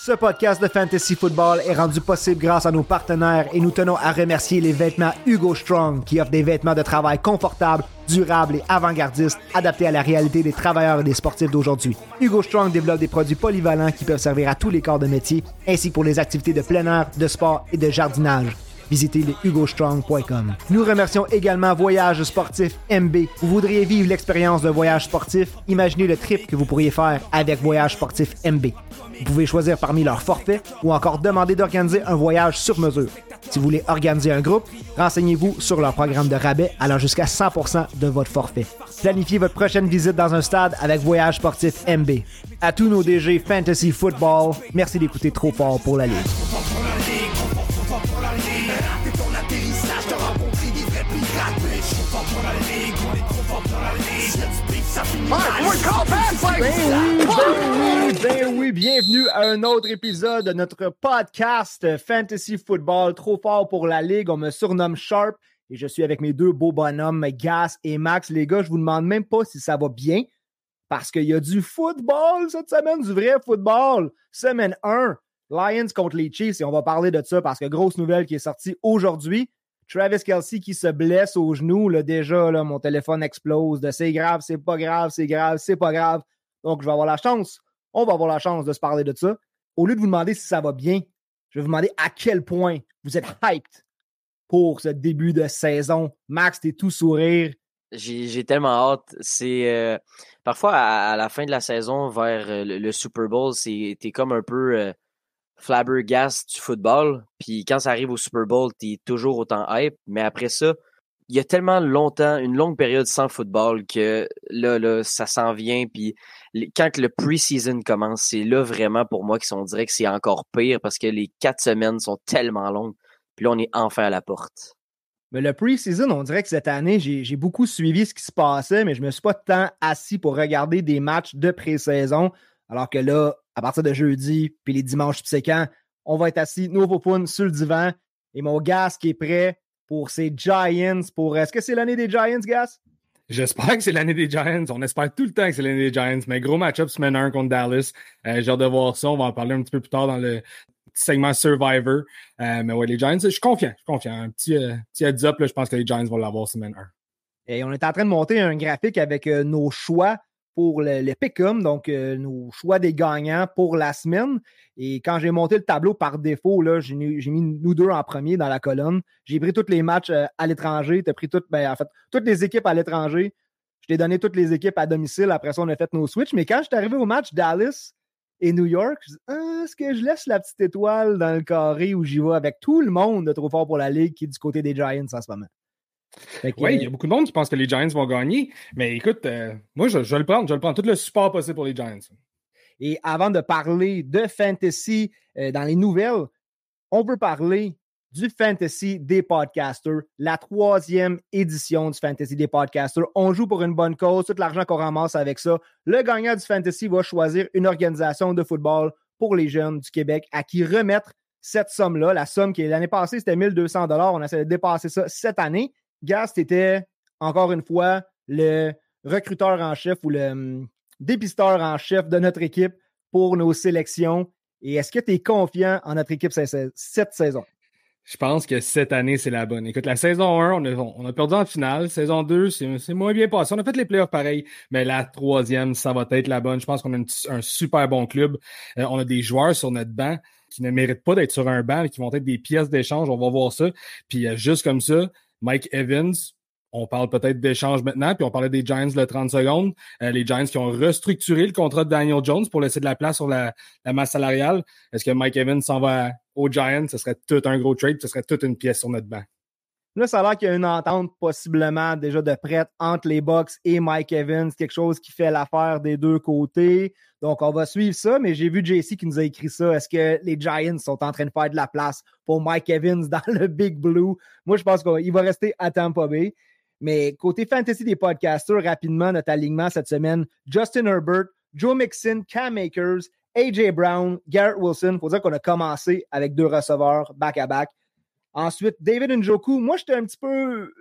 Ce podcast de Fantasy Football est rendu possible grâce à nos partenaires et nous tenons à remercier les vêtements Hugo Strong qui offrent des vêtements de travail confortables, durables et avant-gardistes adaptés à la réalité des travailleurs et des sportifs d'aujourd'hui. Hugo Strong développe des produits polyvalents qui peuvent servir à tous les corps de métier ainsi que pour les activités de plein air, de sport et de jardinage visitez les hugostrong.com. Nous remercions également Voyage Sportif MB. Vous voudriez vivre l'expérience d'un voyage sportif? Imaginez le trip que vous pourriez faire avec Voyage Sportif MB. Vous pouvez choisir parmi leurs forfaits ou encore demander d'organiser un voyage sur mesure. Si vous voulez organiser un groupe, renseignez-vous sur leur programme de rabais allant jusqu'à 100% de votre forfait. Planifiez votre prochaine visite dans un stade avec Voyage Sportif MB. À tous nos DG Fantasy Football, merci d'écouter trop fort pour la Ligue. Ben oui, ben oui, ben oui, bienvenue à un autre épisode de notre podcast Fantasy Football, trop fort pour la Ligue. On me surnomme Sharp et je suis avec mes deux beaux bonhommes, Gas et Max. Les gars, je vous demande même pas si ça va bien parce qu'il y a du football cette semaine, du vrai football. Semaine 1, Lions contre les Chiefs et on va parler de ça parce que grosse nouvelle qui est sortie aujourd'hui. Travis Kelsey qui se blesse au genou, là, déjà, mon téléphone explose c'est grave, c'est pas grave, c'est grave, c'est pas grave. Donc, je vais avoir la chance, on va avoir la chance de se parler de ça. Au lieu de vous demander si ça va bien, je vais vous demander à quel point vous êtes hyped pour ce début de saison. Max, t'es tout sourire. J'ai tellement hâte. C'est euh, parfois à, la fin de la saison, vers euh, le, Super Bowl, t'es comme un peu euh, flabbergast du football. Puis quand ça arrive au Super Bowl, t'es toujours autant hype. Mais après ça, il y a tellement longtemps, une longue période sans football que là, là, ça s'en vient. Puis quand le pre-season commence, c'est là vraiment pour moi qui sont dirait que c'est encore pire parce que les quatre semaines sont tellement longues. Puis là, on est enfin à la porte. Mais le pre-season, on dirait que cette année, j'ai beaucoup suivi ce qui se passait, mais je me suis pas tant assis pour regarder des matchs de pré-saison. Alors que là, à partir de jeudi, puis les dimanches subséquents, on va être assis, nouveau poun, sur le divan. Et mon Gas qui est prêt pour ses Giants. Pour Est-ce que c'est l'année des Giants, Gas? J'espère que c'est l'année des Giants. On espère tout le temps que c'est l'année des Giants. Mais gros match-up semaine 1 contre Dallas. Euh, j'ai hâte de voir ça. On va en parler un petit peu plus tard dans le segment Survivor. Euh, mais ouais, les Giants, je suis confiant. Je suis confiant. Un petit, euh, petit heads up, là, je pense que les Giants vont l'avoir semaine 1. Et on est en train de monter un graphique avec nos choix pour le, le donc euh, nos choix des gagnants pour la semaine. Et quand j'ai monté le tableau par défaut, j'ai mis nous deux en premier dans la colonne. J'ai pris tous les matchs euh, à l'étranger. Tu as pris toutes, ben, en fait, toutes les équipes à l'étranger. Je t'ai donné toutes les équipes à domicile. Après ça, on a fait nos switches. Mais quand je suis arrivé au match Dallas et New York, je dis ah, est-ce que je laisse la petite étoile dans le carré où j'y vais avec tout le monde de trop fort pour la Ligue qui est du côté des Giants en ce moment? Oui, il y a beaucoup de monde qui pense que les Giants vont gagner. Mais écoute, euh, moi, je, vais le prendre. Je vais le prendre. Tout le support possible pour les Giants. Et avant de parler de fantasy euh, dans les nouvelles, on veut parler du Fantasy des podcasters, la troisième édition du Fantasy des podcasters. On joue pour une bonne cause, tout l'argent qu'on ramasse avec ça. Le gagnant du Fantasy va choisir une organisation de football pour les jeunes du Québec à qui remettre cette somme-là. La somme qui, l'année passée, c'était 1200 On essaie de dépasser ça cette année. Gast était, encore une fois, le recruteur en chef ou le hum, dépisteur en chef de notre équipe pour nos sélections. Et est-ce que tu es confiant en notre équipe cette saison? Je pense que cette année, c'est la bonne. Écoute, la saison 1, on a, perdu en finale. Saison 2, c'est moins bien passé. On a fait les playoffs pareil, mais la troisième, ça va être la bonne. Je pense qu'on a un super bon club. Euh, on a des joueurs sur notre banc qui ne méritent pas d'être sur un banc, mais qui vont être des pièces d'échange. On va voir ça. Puis euh, juste comme ça, Mike Evans, on parle peut-être d'échange maintenant, puis on parlait des Giants le 30 secondes. Euh, les Giants qui ont restructuré le contrat de Daniel Jones pour laisser de la place sur la, masse salariale. Est-ce que Mike Evans s'en va aux Giants? Ce serait tout un gros trade, ce serait toute une pièce sur notre banc. Là, ça a l'air qu'il y a une entente possiblement déjà de prête entre les Bucks et Mike Evans, quelque chose qui fait l'affaire des deux côtés. Donc, on va suivre ça, mais j'ai vu JC qui nous a écrit ça. Est-ce que les Giants sont en train de faire de la place pour Mike Evans dans le Big Blue? Moi, je pense qu'il va rester à Tampa Bay. Mais côté fantasy des podcasters, rapidement, notre alignement cette semaine, Justin Herbert, Joe Mixon, Cam Makers, AJ Brown, Garrett Wilson. Il faut dire qu'on a commencé avec deux receveurs back-à-back. Ensuite, David Njoku. Moi, j'étais un petit peu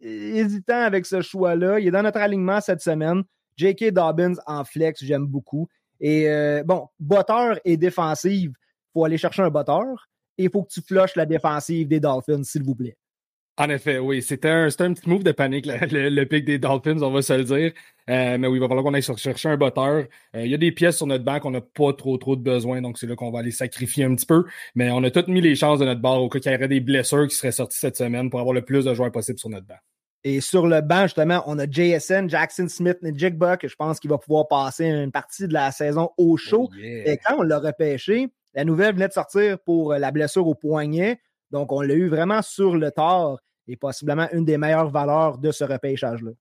hésitant avec ce choix-là. Il est dans notre alignement cette semaine. J.K. Dobbins en flex, j'aime beaucoup. Et euh, bon, botteur et défensive, faut aller chercher un botteur et il faut que tu flushes la défensive des Dolphins, s'il vous plaît. En effet, oui. C'était un, un, petit move de panique, le, pic des Dolphins, on va se le dire. Euh, mais oui, il va falloir qu'on aille chercher un botteur. Euh, il y a des pièces sur notre banc qu'on n'a pas trop trop de besoin, donc c'est là qu'on va aller sacrifier un petit peu. Mais on a toutes mis les chances de notre barre au cas qu'il y aurait des blessures qui seraient sortis cette semaine pour avoir le plus de joueurs possible sur notre banc. Et sur le banc, justement, on a JSN, Jackson Smith et Jake Buck. Je pense qu'il va pouvoir passer une partie de la saison au chaud. Oh, et quand on l'a repêché, la nouvelle venait de sortir pour la blessure au poignet. Donc, on l'a eu vraiment sur le tard et possiblement une des meilleures valeurs de ce repêchage-là.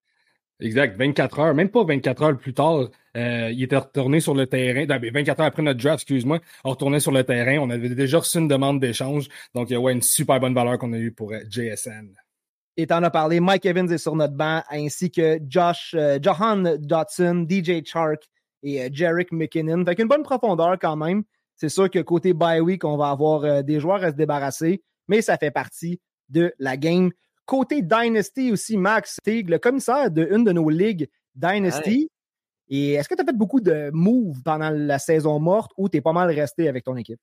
Exact, 24 heures, même pas 24 heures plus tard, euh, il était retourné sur le terrain. 24 ben, heures après notre draft, excuse-moi, on retournait sur le terrain. On avait déjà reçu une demande d'échange. Donc, il y a ouais, une super bonne valeur qu'on a eue pour euh, JSN. Et t'en as parlé, Mike Evans est sur notre banc, ainsi que Josh, euh, Johan Dotson, DJ Chark et euh, Jarek McKinnon. Fait une bonne profondeur quand même. C'est sûr que côté bye week, on va avoir des joueurs à se débarrasser, mais ça fait partie de la game. Côté Dynasty aussi, Max, tu le commissaire d'une de nos ligues Dynasty. Et est-ce que tu as fait beaucoup de moves pendant la saison morte ou tu es pas mal resté avec ton équipe?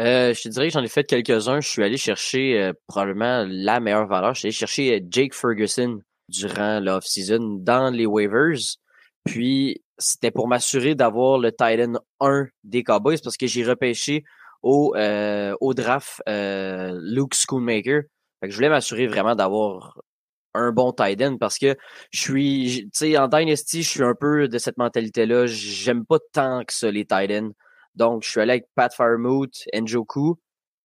Euh, je te dirais que j'en ai fait quelques-uns. Je suis allé chercher euh, probablement la meilleure valeur. Je suis allé chercher euh, Jake Ferguson durant l'off-season dans les waivers. Puis c'était pour m'assurer d'avoir le Titan 1 des Cowboys parce que j'ai repêché au, au draft Luke Schoonmaker je voulais m'assurer vraiment d'avoir un bon tight end parce que je suis, tu sais, en Dynasty, je suis un peu de cette mentalité-là. J'aime pas tant que ça, les tight ends. Donc, je suis allé avec Pat Firemoot, Njoku.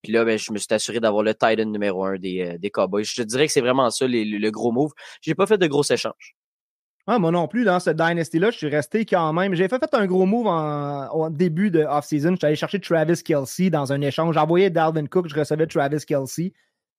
Puis là, ben, je me suis assuré d'avoir le tight end numéro un des, euh, des Cowboys. Je te dirais que c'est vraiment ça, le gros move. J'ai pas fait de gros échanges. Ah, moi non plus, dans cette Dynasty-là, je suis resté quand même. J'ai fait, fait un gros move en, début de off-season. Je suis allé chercher Travis Kelsey dans un échange. J'envoyais Dalvin Cook, je recevais Travis Kelsey.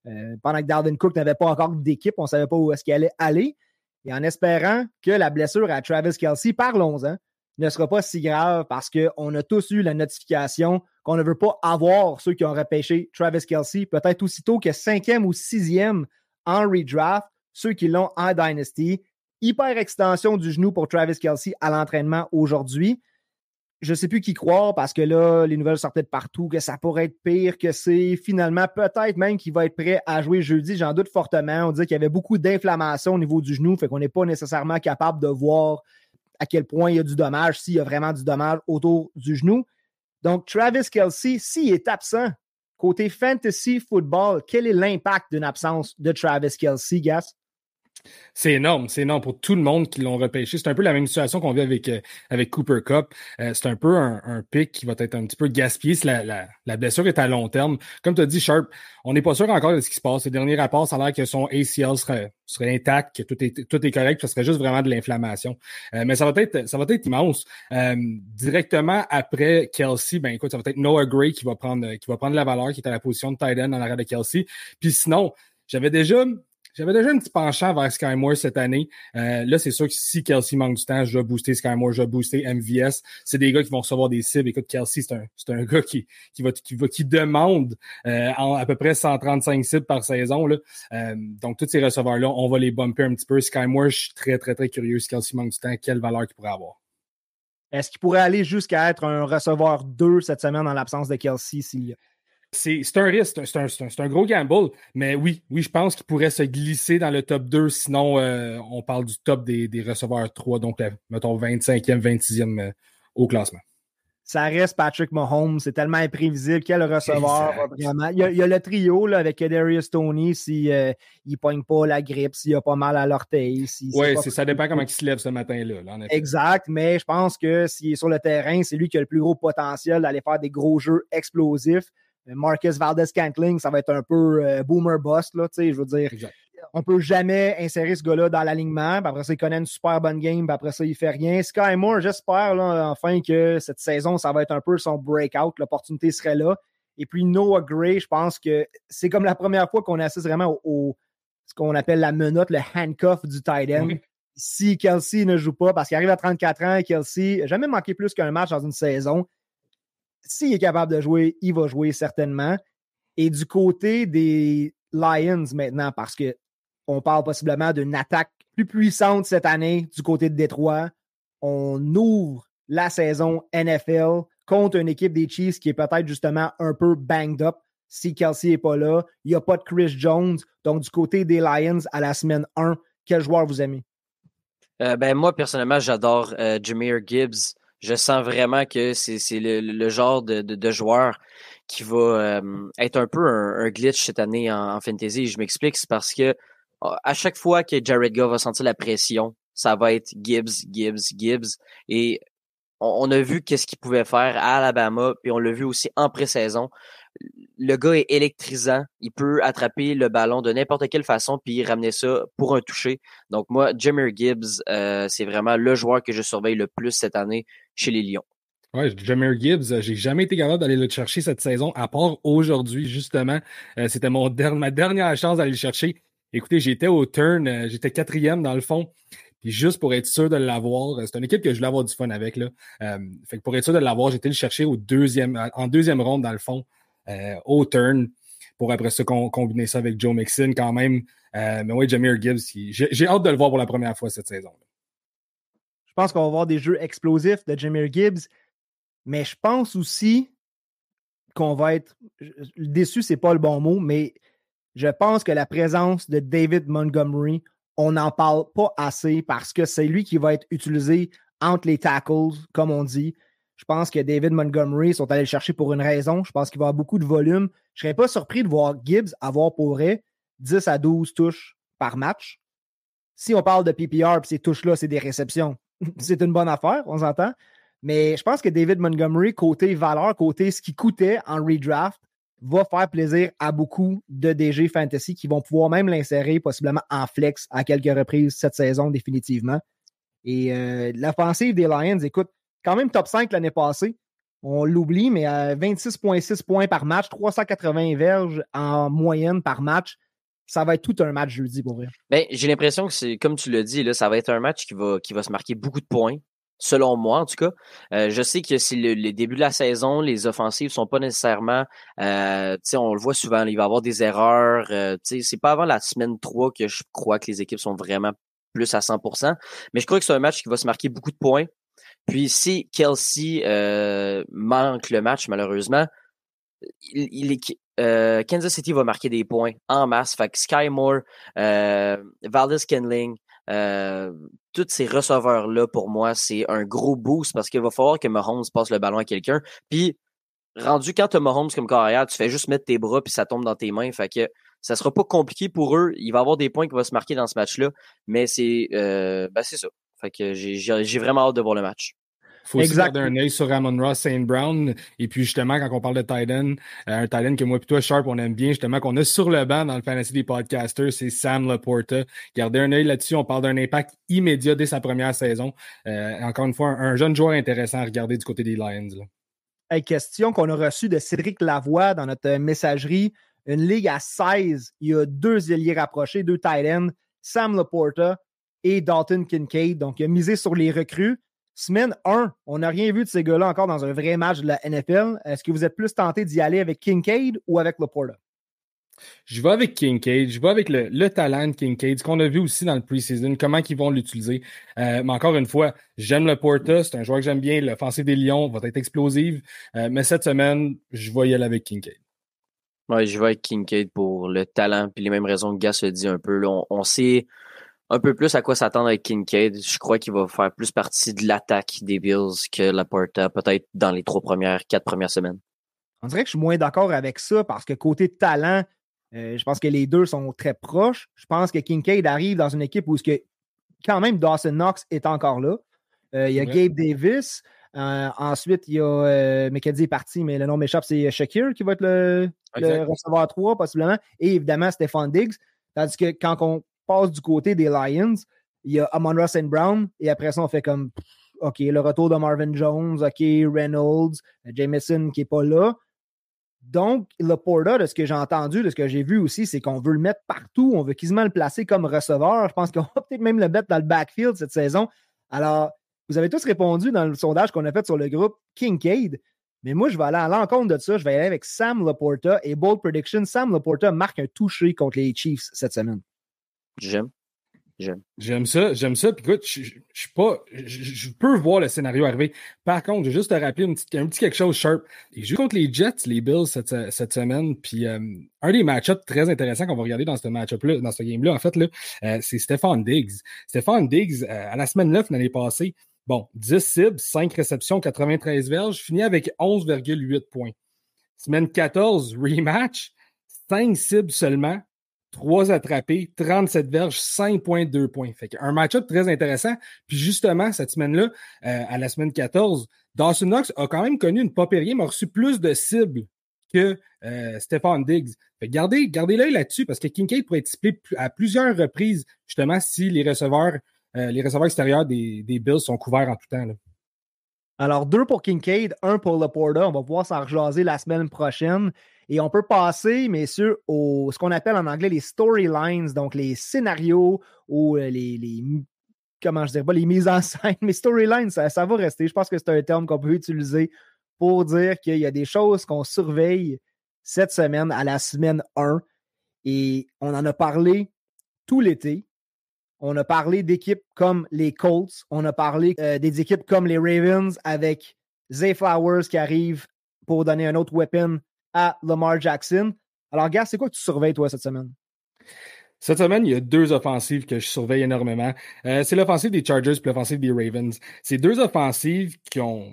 Euh, pendant que Dalvin Cook n'avait pas encore d'équipe, on ne savait pas où est-ce qu'il allait aller. Et en espérant que la blessure à Travis Kelsey, parlons-en, ne sera pas si grave parce qu'on a tous eu la notification qu'on ne veut pas avoir ceux qui ont repêché Travis Kelsey, peut-être aussitôt que cinquième ou sixième en redraft, ceux qui l'ont en Dynasty. Hyper extension du genou pour Travis Kelsey à l'entraînement aujourd'hui je ne sais plus qui croire parce que là, les nouvelles sortaient de partout, que ça pourrait être pire, que c'est finalement peut-être même qu'il va être prêt à jouer jeudi. J'en doute fortement. On dit qu'il y avait beaucoup d'inflammation au niveau du genou, fait qu'on n'est pas nécessairement capable de voir à quel point il y a du dommage, s'il y a vraiment du dommage autour du genou. Donc, Travis Kelsey, s'il est absent, côté fantasy football, quel est l'impact d'une absence de Travis Kelsey, Gas? C'est énorme, c'est énorme pour tout le monde qui l'ont repêché. C'est un peu la même situation qu'on vit avec, euh, avec Cooper Cup. Euh, c'est un peu un, pic qui va être un petit peu gaspillé si la, blessure est à long terme. Comme tu as dit, Sharp, on n'est pas sûr encore de ce qui se passe. Les derniers rapports, ça a l'air que son ACL serait, serait intact, que tout est, tout est correct, que ce serait juste vraiment de l'inflammation. Euh, mais ça va être, ça va être immense. directement après Kelsey, ben écoute, ça va être Noah Gray qui va prendre, qui va prendre la valeur, qui est à la position de tight end en arrière de Kelsey. Puis sinon, j'avais déjà j'avais déjà un petit penchant vers Sky Moore cette année. Euh, là, c'est sûr que si Kelsey manque du temps, je vais booster Sky Moore, je vais booster MVS. C'est des gars qui vont recevoir des cibles. Écoute, Kelsey, c'est un, c'est un gars qui, qui, va, qui, va, qui demande euh, à peu près 135 cibles par saison. Là. Euh, donc, tous ces receveurs-là, on va les bumper un petit peu. Sky Moore, je suis très, très, très curieux. Si Kelsey manque du temps, quelle valeur qu'il pourrait avoir? Est-ce qu'il pourrait aller jusqu'à être un receveur 2 cette semaine en l'absence de Kelsey s'il y a? C'est un risque, c'est un, gros gamble, mais oui, oui, je pense qu'il pourrait se glisser dans le top 2, sinon euh, on parle du top des, receveurs 3, donc euh, mettons 25e, 26e euh, au classement. Ça reste Patrick Mahomes, c'est tellement imprévisible. Quel receveur, vraiment. Il y, a, le trio là, avec Darius Tony, s'il ne pogne pas la grippe, s'il a pas mal à l'orteil. oui, ça dépend comment il se lève ce matin-là. exact, mais je pense que s'il est sur le terrain, c'est lui qui a le plus gros potentiel d'aller faire des gros jeux explosifs. Euh, Marcus Valdez-Cantling, ça va être un peu euh, boomer bust, là, je veux dire. On On peut jamais insérer ce gars-là dans l'alignement. Après ça, il connaît une super bonne game. Puis après ça, il fait rien. Sky Moore, j'espère enfin que cette saison, ça va être un peu son breakout. L'opportunité serait là. Et puis Noah Gray, je pense que c'est comme la première fois qu'on assiste vraiment au, ce qu'on appelle la menotte, le handcuff du tight end. Si Kelsey ne joue pas, parce qu'il arrive à 34 ans, Kelsey n'a jamais manqué plus qu'un match dans une saison s'il est capable de jouer, il va jouer certainement. Et du côté des Lions maintenant, parce qu'on parle possiblement d'une attaque plus puissante cette année du côté de Détroit, on ouvre la saison NFL contre une équipe des Chiefs qui est peut-être justement un peu banged up si Kelsey n'est pas là. Il n'y a pas de Chris Jones. Donc, du côté des Lions à la semaine 1, quel joueur vous aimez? Euh, ben, moi, personnellement, j'adore euh, Jameer Gibbs. Je sens vraiment que c'est le, genre de, joueur qui va euh, être un peu un, glitch cette année en, fantasy. Je m'explique, c'est parce que à chaque fois que Jared Goff va sentir la pression, ça va être Gibbs, Gibbs, Gibbs. Et on, a vu qu'est-ce qu'il pouvait faire à Alabama, puis on l'a vu aussi en pré-saison. Le gars est électrisant. Il peut attraper le ballon de n'importe quelle façon puis ramener ça pour un toucher. Donc moi, Jameer Gibbs, euh, c'est vraiment le joueur que je surveille le plus cette année chez les Lions. Ouais, Jameer Gibbs, euh, j'ai jamais été capable d'aller le chercher cette saison, à part aujourd'hui, justement. Euh, c'était ma dernière chance d'aller le chercher. Écoutez, j'étais au turn, j'étais quatrième dans le fond. Puis juste pour être sûr de l'avoir, c'est une équipe que je voulais avoir du fun avec. Là. Pour être sûr de l'avoir, été le chercher au deuxième, en deuxième ronde, dans le fond, au turn, pour après ça combiner ça avec Joe Mixon quand même. mais oui, Jameer Gibbs, j'ai hâte de le voir pour la première fois cette saison. Je pense qu'on va voir des jeux explosifs de Jameer Gibbs, mais je pense aussi qu'on va être déçu, c'est pas le bon mot, mais je pense que la présence de David Montgomery on n'en parle pas assez parce que c'est lui qui va être utilisé entre les tackles, comme on dit. Je pense que David Montgomery sont allés le chercher pour une raison. Je pense qu'il va avoir beaucoup de volume. Je ne serais pas surpris de voir Gibbs avoir pour 10 à 12 touches par match. Si on parle de PPR et ces touches-là, c'est des réceptions, c'est une bonne affaire, on s'entend. Mais je pense que David Montgomery, côté valeur, côté ce qui coûtait en redraft, va faire plaisir à beaucoup de DG Fantasy qui vont pouvoir même l'insérer possiblement en flex à quelques reprises cette saison définitivement. Et euh, l'offensive des Lions, écoute, quand même top 5 l'année passée. On l'oublie, mais à 26,6 points par match, 380 verges en moyenne par match. Ça va être tout un match jeudi pour vrai. Ben, j'ai l'impression que c'est, comme tu l'as dit, là, ça va être un match qui va, qui va se marquer beaucoup de points selon moi en tout cas. Euh, je sais que c'est le, les débuts de la saison, les offensives sont pas nécessairement, euh, on le voit souvent, il va y avoir des erreurs. Euh, c'est pas avant la semaine 3 que je crois que les équipes sont vraiment plus à 100%. Mais je crois que c'est un match qui va se marquer beaucoup de points. Puis si Kelsey euh, manque le match, malheureusement, il, est, Kansas City va marquer des points en masse. Fait que Sky Moore, Valdez Kenling, euh, tous ces receveurs-là, pour moi, c'est un gros boost parce qu'il va falloir que Mahomes passe le ballon à quelqu'un. Puis, rendu quand tu as Mahomes comme carrière, tu fais juste mettre tes bras puis ça tombe dans tes mains. Fait que ça sera pas compliqué pour eux. Il va y avoir des points qui vont se marquer dans ce match-là. Mais c'est euh, ben c'est ça. Fait que j'ai vraiment hâte de voir le match faut aussi garder un œil sur Ramon Ross, Saint Brown. Et puis, justement, quand on parle de Titan, euh, un Titan que moi et toi, Sharp, on aime bien, justement, qu'on a sur le banc dans le fantasy des podcasters, c'est Sam Laporta. Gardez un œil là-dessus. On parle d'un impact immédiat dès sa première saison. Euh, encore une fois, un, jeune joueur intéressant à regarder du côté des Lions. question qu'on a reçue de Cédric Lavoie dans notre messagerie. Une ligue à 16, il y a deux ailiers rapprochés, deux Titans, Sam Laporta et Dalton Kincaid. Donc, il a misé sur les recrues. Semaine 1, on n'a rien vu de ces gars-là encore dans un vrai match de la NFL. Est-ce que vous êtes plus tenté d'y aller avec Kincaid ou avec Laporta? Je vais avec Kincaid, je vais avec le, talent de Kincaid, ce qu'on a vu aussi dans le preseason, comment ils vont l'utiliser. Euh, mais encore une fois, j'aime le Porta, c'est un joueur que j'aime bien, l'offensive des Lions va être explosive. Euh, mais cette semaine, je vais y aller avec Kincaid. Oui, je vais avec Kincaid pour le talent, puis les mêmes raisons que Gas se dit un peu. on sait un peu plus à quoi s'attendre avec Kincaid. Je crois qu'il va faire plus partie de l'attaque des Bills que Laporta, peut-être dans les trois premières, quatre premières semaines. On dirait que je suis moins d'accord avec ça parce que côté talent, euh, je pense que les deux sont très proches. Je pense que Kincaid arrive dans une équipe où que, quand même Dawson Knox est encore là. Euh, il y a Gabe Davis. Euh, ensuite, il y a euh, est parti, mais le nom m'échappe, c'est Shakir qui va être le, le receveur 3, possiblement. Et évidemment, Stéphane Diggs. Tandis que quand on du côté des Lions, il y a Amon Ross Brown, et après ça, on fait comme OK, le retour de Marvin Jones, OK, Reynolds, Jameson qui n'est pas là. Donc, le Porta, de ce que j'ai entendu, de ce que j'ai vu aussi, c'est qu'on veut le mettre partout. On veut quasiment le placer comme receveur. Je pense qu'on va peut-être même le mettre dans le backfield cette saison. Alors, vous avez tous répondu dans le sondage qu'on a fait sur le groupe Kincaid. Mais moi, je vais aller à l'encontre de ça. Je vais aller avec Sam Laporta et Bold Prediction. Sam Laporta marque un touché contre les Chiefs cette semaine. J'aime. J'aime ça, j'aime ça. Puis écoute, je, je, pas, je, peux voir le scénario arriver. Par contre, je vais juste te rappeler un petit quelque chose sharp. J'ai joué contre les Jets, les Bills cette, semaine. Puis euh, un des match-ups très intéressants qu'on va regarder dans ce match-up-là, dans ce game-là, en fait, là, euh, c'est Stéphane Diggs. Stéphane Diggs, euh, à la semaine 9 l'année passée, bon, 10 cibles, 5 réceptions, 93 verges, fini avec 11,8 points. Semaine 14, rematch, 5 cibles seulement, 3 attrapés, 37 verges, 5,2 points. Fait un match-up très intéressant. Puis justement, cette semaine-là, euh, à la semaine 14, Dawson Knox a quand même connu une popérie, mais a reçu plus de cibles que euh, Stéphane Diggs. Gardez, gardez l'œil là-dessus parce que Kincaid pourrait être ciblé à plusieurs reprises, justement, si les receveurs, euh, les receveurs extérieurs des, des, Bills sont couverts en tout temps. Alors, deux pour Kincaid, un pour Laporta. On va pouvoir s'en rejaser la semaine prochaine. Et on peut passer, messieurs, au ce qu'on appelle en anglais les storylines, donc les scénarios ou euh, les, les comment je dirais pas, les mises en scène. Mais storylines, ça, ça va rester. Je pense que c'est un terme qu'on peut utiliser pour dire qu'il y a des choses qu'on surveille cette semaine à la semaine 1. Et on en a parlé tout l'été. On a parlé d'équipes comme les Colts. On a parlé euh, des équipes comme les Ravens avec Zay Flowers qui arrive pour donner un autre weapon à Lamar Jackson. Alors, gars, c'est quoi que tu surveilles, toi, cette semaine? Cette semaine, il y a deux offensives que je surveille énormément. Euh, c'est l'offensive des Chargers et l'offensive des Ravens. C'est deux offensives qui ont,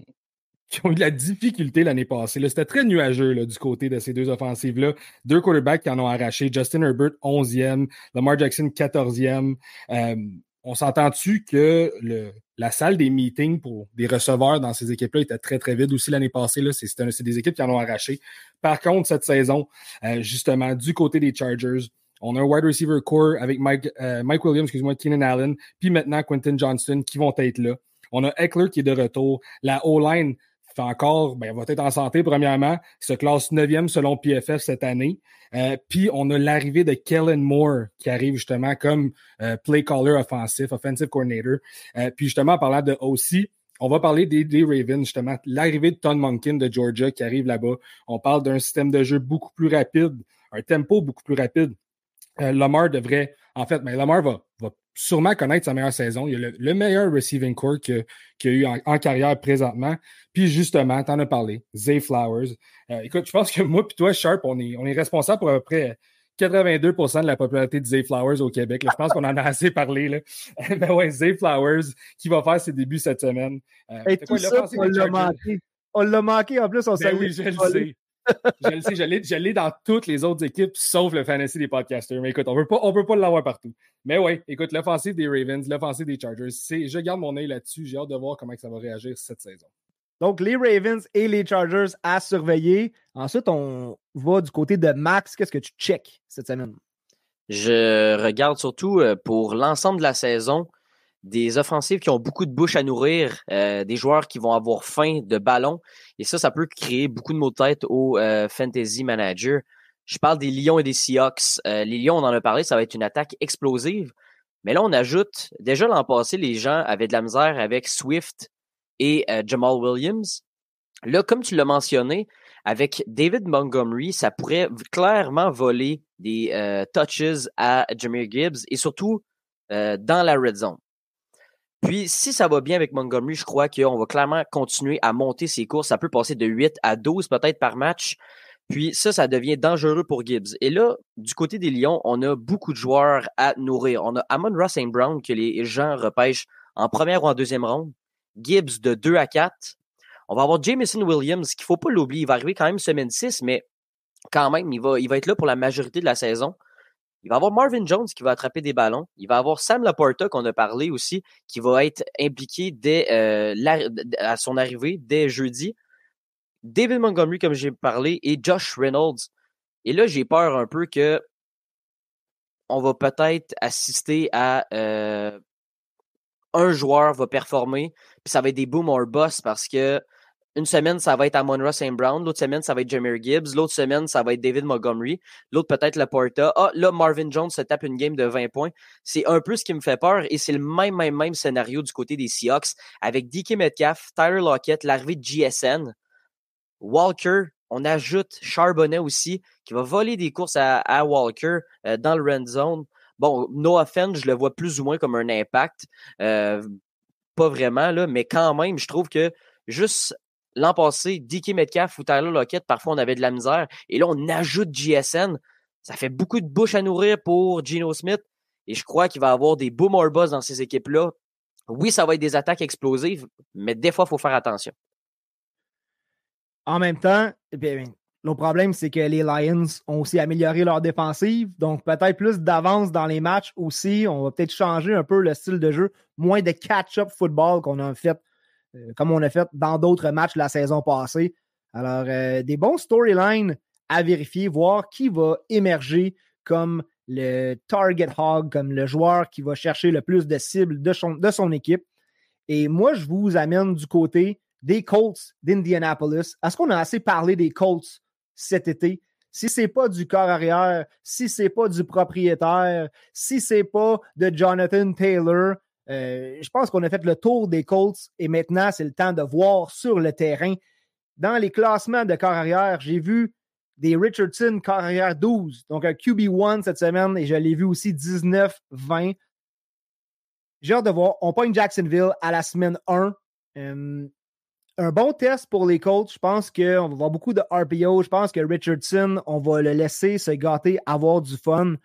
eu de la difficulté l'année passée. C'était très nuageux là, du côté de ces deux offensives-là. Deux quarterbacks qui en ont arraché. Justin Herbert, 11e. Lamar Jackson, 14e. Euh, on s'entend-tu que le, la salle des meetings pour des receveurs dans ces équipes-là était très, très vide aussi l'année passée. C'est des équipes qui en ont arraché. Par contre, cette saison, euh, justement, du côté des Chargers, on a un wide receiver core avec Mike, euh, Mike Williams, excuse-moi, Keenan Allen, puis maintenant Quentin Johnston qui vont être là. On a Eckler qui est de retour. La O-line encore, ben, va être en santé, premièrement. Se classe 9e selon PFF cette année. Euh, puis on a l'arrivée de Kellen Moore qui arrive justement comme euh, play caller offensif, offensive coordinator. Euh, puis justement, en parlant de OC, on va parler des, des Ravens, justement. L'arrivée de Ton Monkin de Georgia qui arrive là-bas. On parle d'un système de jeu beaucoup plus rapide, un tempo beaucoup plus rapide. Lamar devrait, en fait, mais Lamar va, va sûrement connaître sa meilleure saison. Il a le, meilleur receiving core qu'il a eu en, carrière présentement. Puis justement, tu en as parlé, Zay Flowers. Euh, écoute, je pense que moi et toi, Sharp, on est, on est responsable pour à peu près 82% de la popularité de Zay Flowers au Québec. je pense qu'on en a assez parlé. Là. ben ouais, Zay Flowers qui va faire ses débuts cette semaine. Euh, Et tout ça, on l'a manqué. On l'a manqué en plus, on ben oui, je le sais je le sais, je l'ai dans toutes les autres équipes, sauf le fantasy des podcasters. Mais écoute, on ne peut pas l'avoir partout. Mais oui, écoute, l'offensive des Ravens, l'offensive des Chargers, je garde mon œil là-dessus. J'ai hâte de voir comment ça va réagir cette saison. Donc, les Ravens et les Chargers à surveiller. Ensuite, on va du côté de Max. Qu'est-ce que tu check cette semaine? Je regarde surtout euh, pour l'ensemble de la saison des offensives qui ont beaucoup de bouche à nourrir, euh, des joueurs qui vont avoir faim de ballon. Et ça, ça peut créer beaucoup de mots de tête au euh, fantasy manager. Je parle des Lions et des Seahawks. Euh, les Lions, on en a parlé, ça va être une attaque explosive. Mais là, on ajoute, déjà l'an passé, les gens avaient de la misère avec Swift et Jamal Williams. Là, comme tu l'as mentionné, avec David Montgomery, ça pourrait clairement voler des touches à Jameer Gibbs et surtout dans la red zone. Puis, si ça va bien avec Montgomery, je crois qu'on va clairement continuer à monter ses courses. Ça peut passer de 8 à 12 peut-être par match. Puis ça, ça devient dangereux pour Gibbs. Et là, du côté des Lions, on a beaucoup de joueurs à nourrir. On a Amon Ross Brown que les gens repêchent en première ou en deuxième ronde. Gibbs de 2 à 4. On va avoir Jameson Williams, qu'il faut pas l'oublier. Il va arriver quand même semaine 6, mais quand même, il va, il va être là pour la majorité de la saison. Il va avoir Marvin Jones qui va attraper des ballons. Il va avoir Sam Laporta qu'on a parlé aussi, qui va être impliqué dès euh, à son arrivée dès jeudi. David Montgomery, comme j'ai parlé, et Josh Reynolds. Et là, j'ai peur un peu que on va peut-être assister à euh, un joueur va performer, puis ça va être des boom or bust parce que une semaine, ça va être Amon Ross St. Brown. L'autre semaine, ça va être Jameer Gibbs. L'autre semaine, ça va être David Montgomery. L'autre, peut-être Laporta. Ah, là, Marvin Jones se tape une game de 20 points. C'est un peu ce qui me fait peur et c'est le même, même, même scénario du côté des Seahawks avec DK Metcalf, Tyler Lockett, l'arrivée de GSN, Walker. On ajoute Charbonnet aussi qui va voler des courses à, Walker euh, dans le red zone. bon, no offense, je le vois plus ou moins comme un impact. Euh, pas vraiment, là, mais quand même, je trouve que juste l'an passé, DK Metcalf ou Tyler Lockett, parfois on avait de la misère. Et là, on ajoute JSN. Ça fait beaucoup de bouche à nourrir pour Geno Smith. Et je crois qu'il va avoir des boom or buzz dans ces équipes-là. Oui, ça va être des attaques explosives, mais des fois, il faut faire attention. En même temps, le problème, c'est que les Lions ont aussi amélioré leur défensive. Donc, peut-être plus d'avance dans les matchs aussi. On va peut-être changer un peu le style de jeu. Moins de catch-up football qu'on a fait, comme on a fait dans d'autres matchs la saison passée. Alors, euh, des bons storylines à vérifier, voir qui va émerger comme le target hog, comme le joueur qui va chercher le plus de cibles de son, de son équipe. Et moi, je vous amène du côté des Colts d'Indianapolis. Est-ce qu'on a assez parlé des Colts cet été? Si ce n'est pas du corps arrière, si ce n'est pas du propriétaire, si ce n'est pas de Jonathan Taylor, euh, je pense qu'on a fait le tour des Colts et maintenant, c'est le temps de voir sur le terrain. Dans les classements de corps arrière, j'ai vu des Richardson corps arrière 12, donc un QB1 cette semaine et je l'ai vu aussi 19-20. J'ai hâte de voir. On pointe Jacksonville à la semaine 1 un bon test pour les coachs. Je pense qu'on va voir beaucoup de RPO. Je pense que Richardson, on va le laisser se gâter, avoir du fun.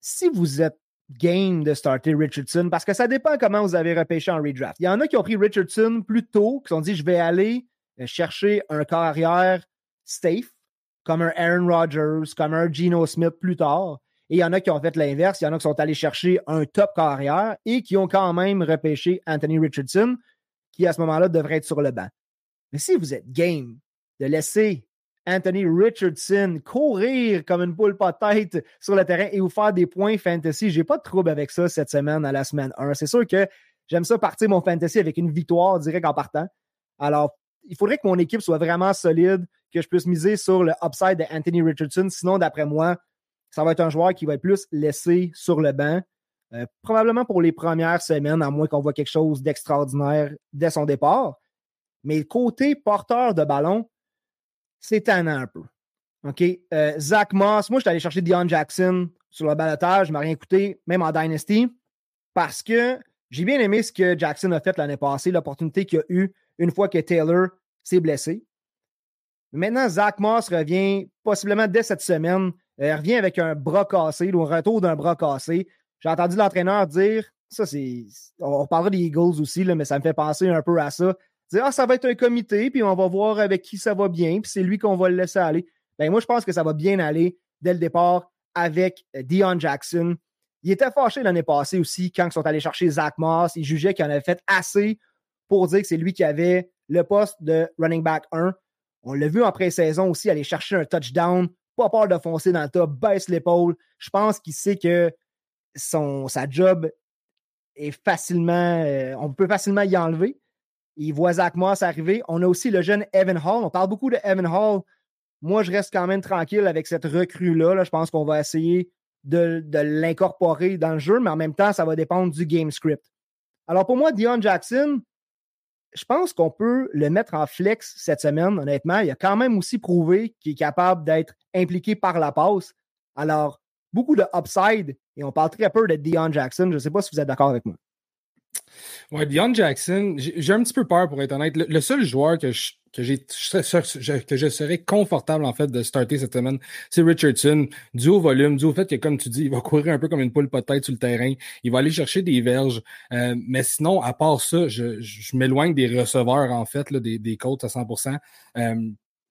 Si vous êtes game de starter Richardson, parce que ça dépend comment vous avez repêché en redraft. Il y en a qui ont pris Richardson plus tôt, qui se sont dit je vais aller euh, chercher un corps arrière safe, comme un Aaron Rodgers, comme un Geno Smith plus tard. Et il y en a qui ont fait l'inverse. Il y en a qui sont allés chercher un top carrière et qui ont quand même repêché Anthony Richardson qui à ce moment-là devrait être sur le banc. Mais si vous êtes game de laisser Anthony Richardson courir comme une poule pas tête sur le terrain et vous faire des points fantasy, j'ai pas de trouble avec ça cette semaine à la semaine 1. C'est sûr que j'aime ça partir mon fantasy avec une victoire direct en partant. Alors, il faudrait que mon équipe soit vraiment solide, que je puisse miser sur le upside de Anthony Richardson. Sinon, d'après moi, ça va être un joueur qui va être plus laissé sur le banc. Euh, probablement pour les premières semaines, à moins qu'on voit quelque chose d'extraordinaire dès son départ. Mais côté porteur de ballon, c'est un peu. OK? Euh, Zach Moss, moi, je suis allé chercher Dion Jackson sur le balotage, je m'a rien coûté, même en Dynasty, parce que j'ai bien aimé ce que Jackson a fait l'année passée, l'opportunité qu'il a eue une fois que Taylor s'est blessé. Maintenant, Zach Moss revient possiblement dès cette semaine. Il euh, revient avec un bras cassé, un retour d'un bras cassé. J'ai entendu l'entraîneur dire, ça c'est, on parlera des Eagles aussi, mais ça me fait penser un peu à ça. Dire, ah, ça va être un comité, puis on va voir avec qui ça va bien, puis c'est lui qu'on va le laisser aller. Ben, moi, je pense que ça va bien aller dès le départ avec euh, Dion Jackson. Il était fâché l'année passée aussi quand ils sont allés chercher Zach Moss. Il jugeait qu'il en avait fait assez pour dire que c'est lui qui avait le poste de running back 1. On l'a vu en pré-saison aussi aller chercher un touchdown, pas peur de foncer dans le top, baisse l'épaule. Je pense qu'il sait que son, sa job est facilement, euh, on peut facilement y enlever. Il voit Zach Moss arriver. On a aussi le jeune Evan Hall. On parle beaucoup de Evan Hall. Moi, je reste quand même tranquille avec cette recrue-là. Je pense qu'on va essayer de, l'incorporer dans le jeu, mais en même temps, ça va dépendre du game script. Alors pour moi, Dion Jackson, je pense qu'on peut le mettre en flex cette semaine, honnêtement. Il a quand même aussi prouvé qu'il est capable d'être impliqué par la passe. Alors, beaucoup de upside et on parle très peu de Dion Jackson. Je ne sais pas si vous êtes d'accord avec moi. Ouais, Dion Jackson, j'ai un petit peu peur pour être honnête. Le, seul joueur que je, que, je serais confortable en fait de starter cette semaine, c'est Richardson. Du haut volume, du au fait que, comme tu dis, il va courir un peu comme une poule pas tête sur le terrain. Il va aller chercher des verges. Euh, mais sinon, à part ça, je, m'éloigne des receveurs en fait, des, des à 100%.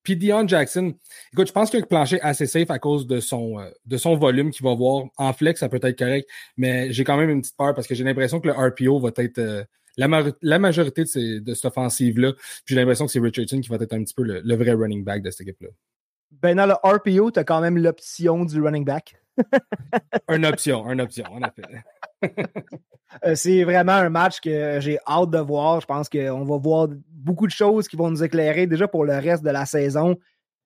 Puis Dion Jackson, écoute, je pense qu'il a un plancher assez safe à cause de son, euh, de son volume qu'il va voir. En flex, ça peut être correct, mais j'ai quand même une petite peur parce que j'ai l'impression que le RPO va être euh, la, majorité de, de cette offensive-là. J'ai l'impression que c'est Richardson qui va être un petit peu le, vrai running back de cette équipe-là. Ben dans le RPO, tu as quand même l'option du running back. Une option, une option, en effet. Euh, c'est vraiment un match que j'ai hâte de voir. Je pense qu'on va voir beaucoup de choses qui vont nous éclairer déjà pour le reste de la saison.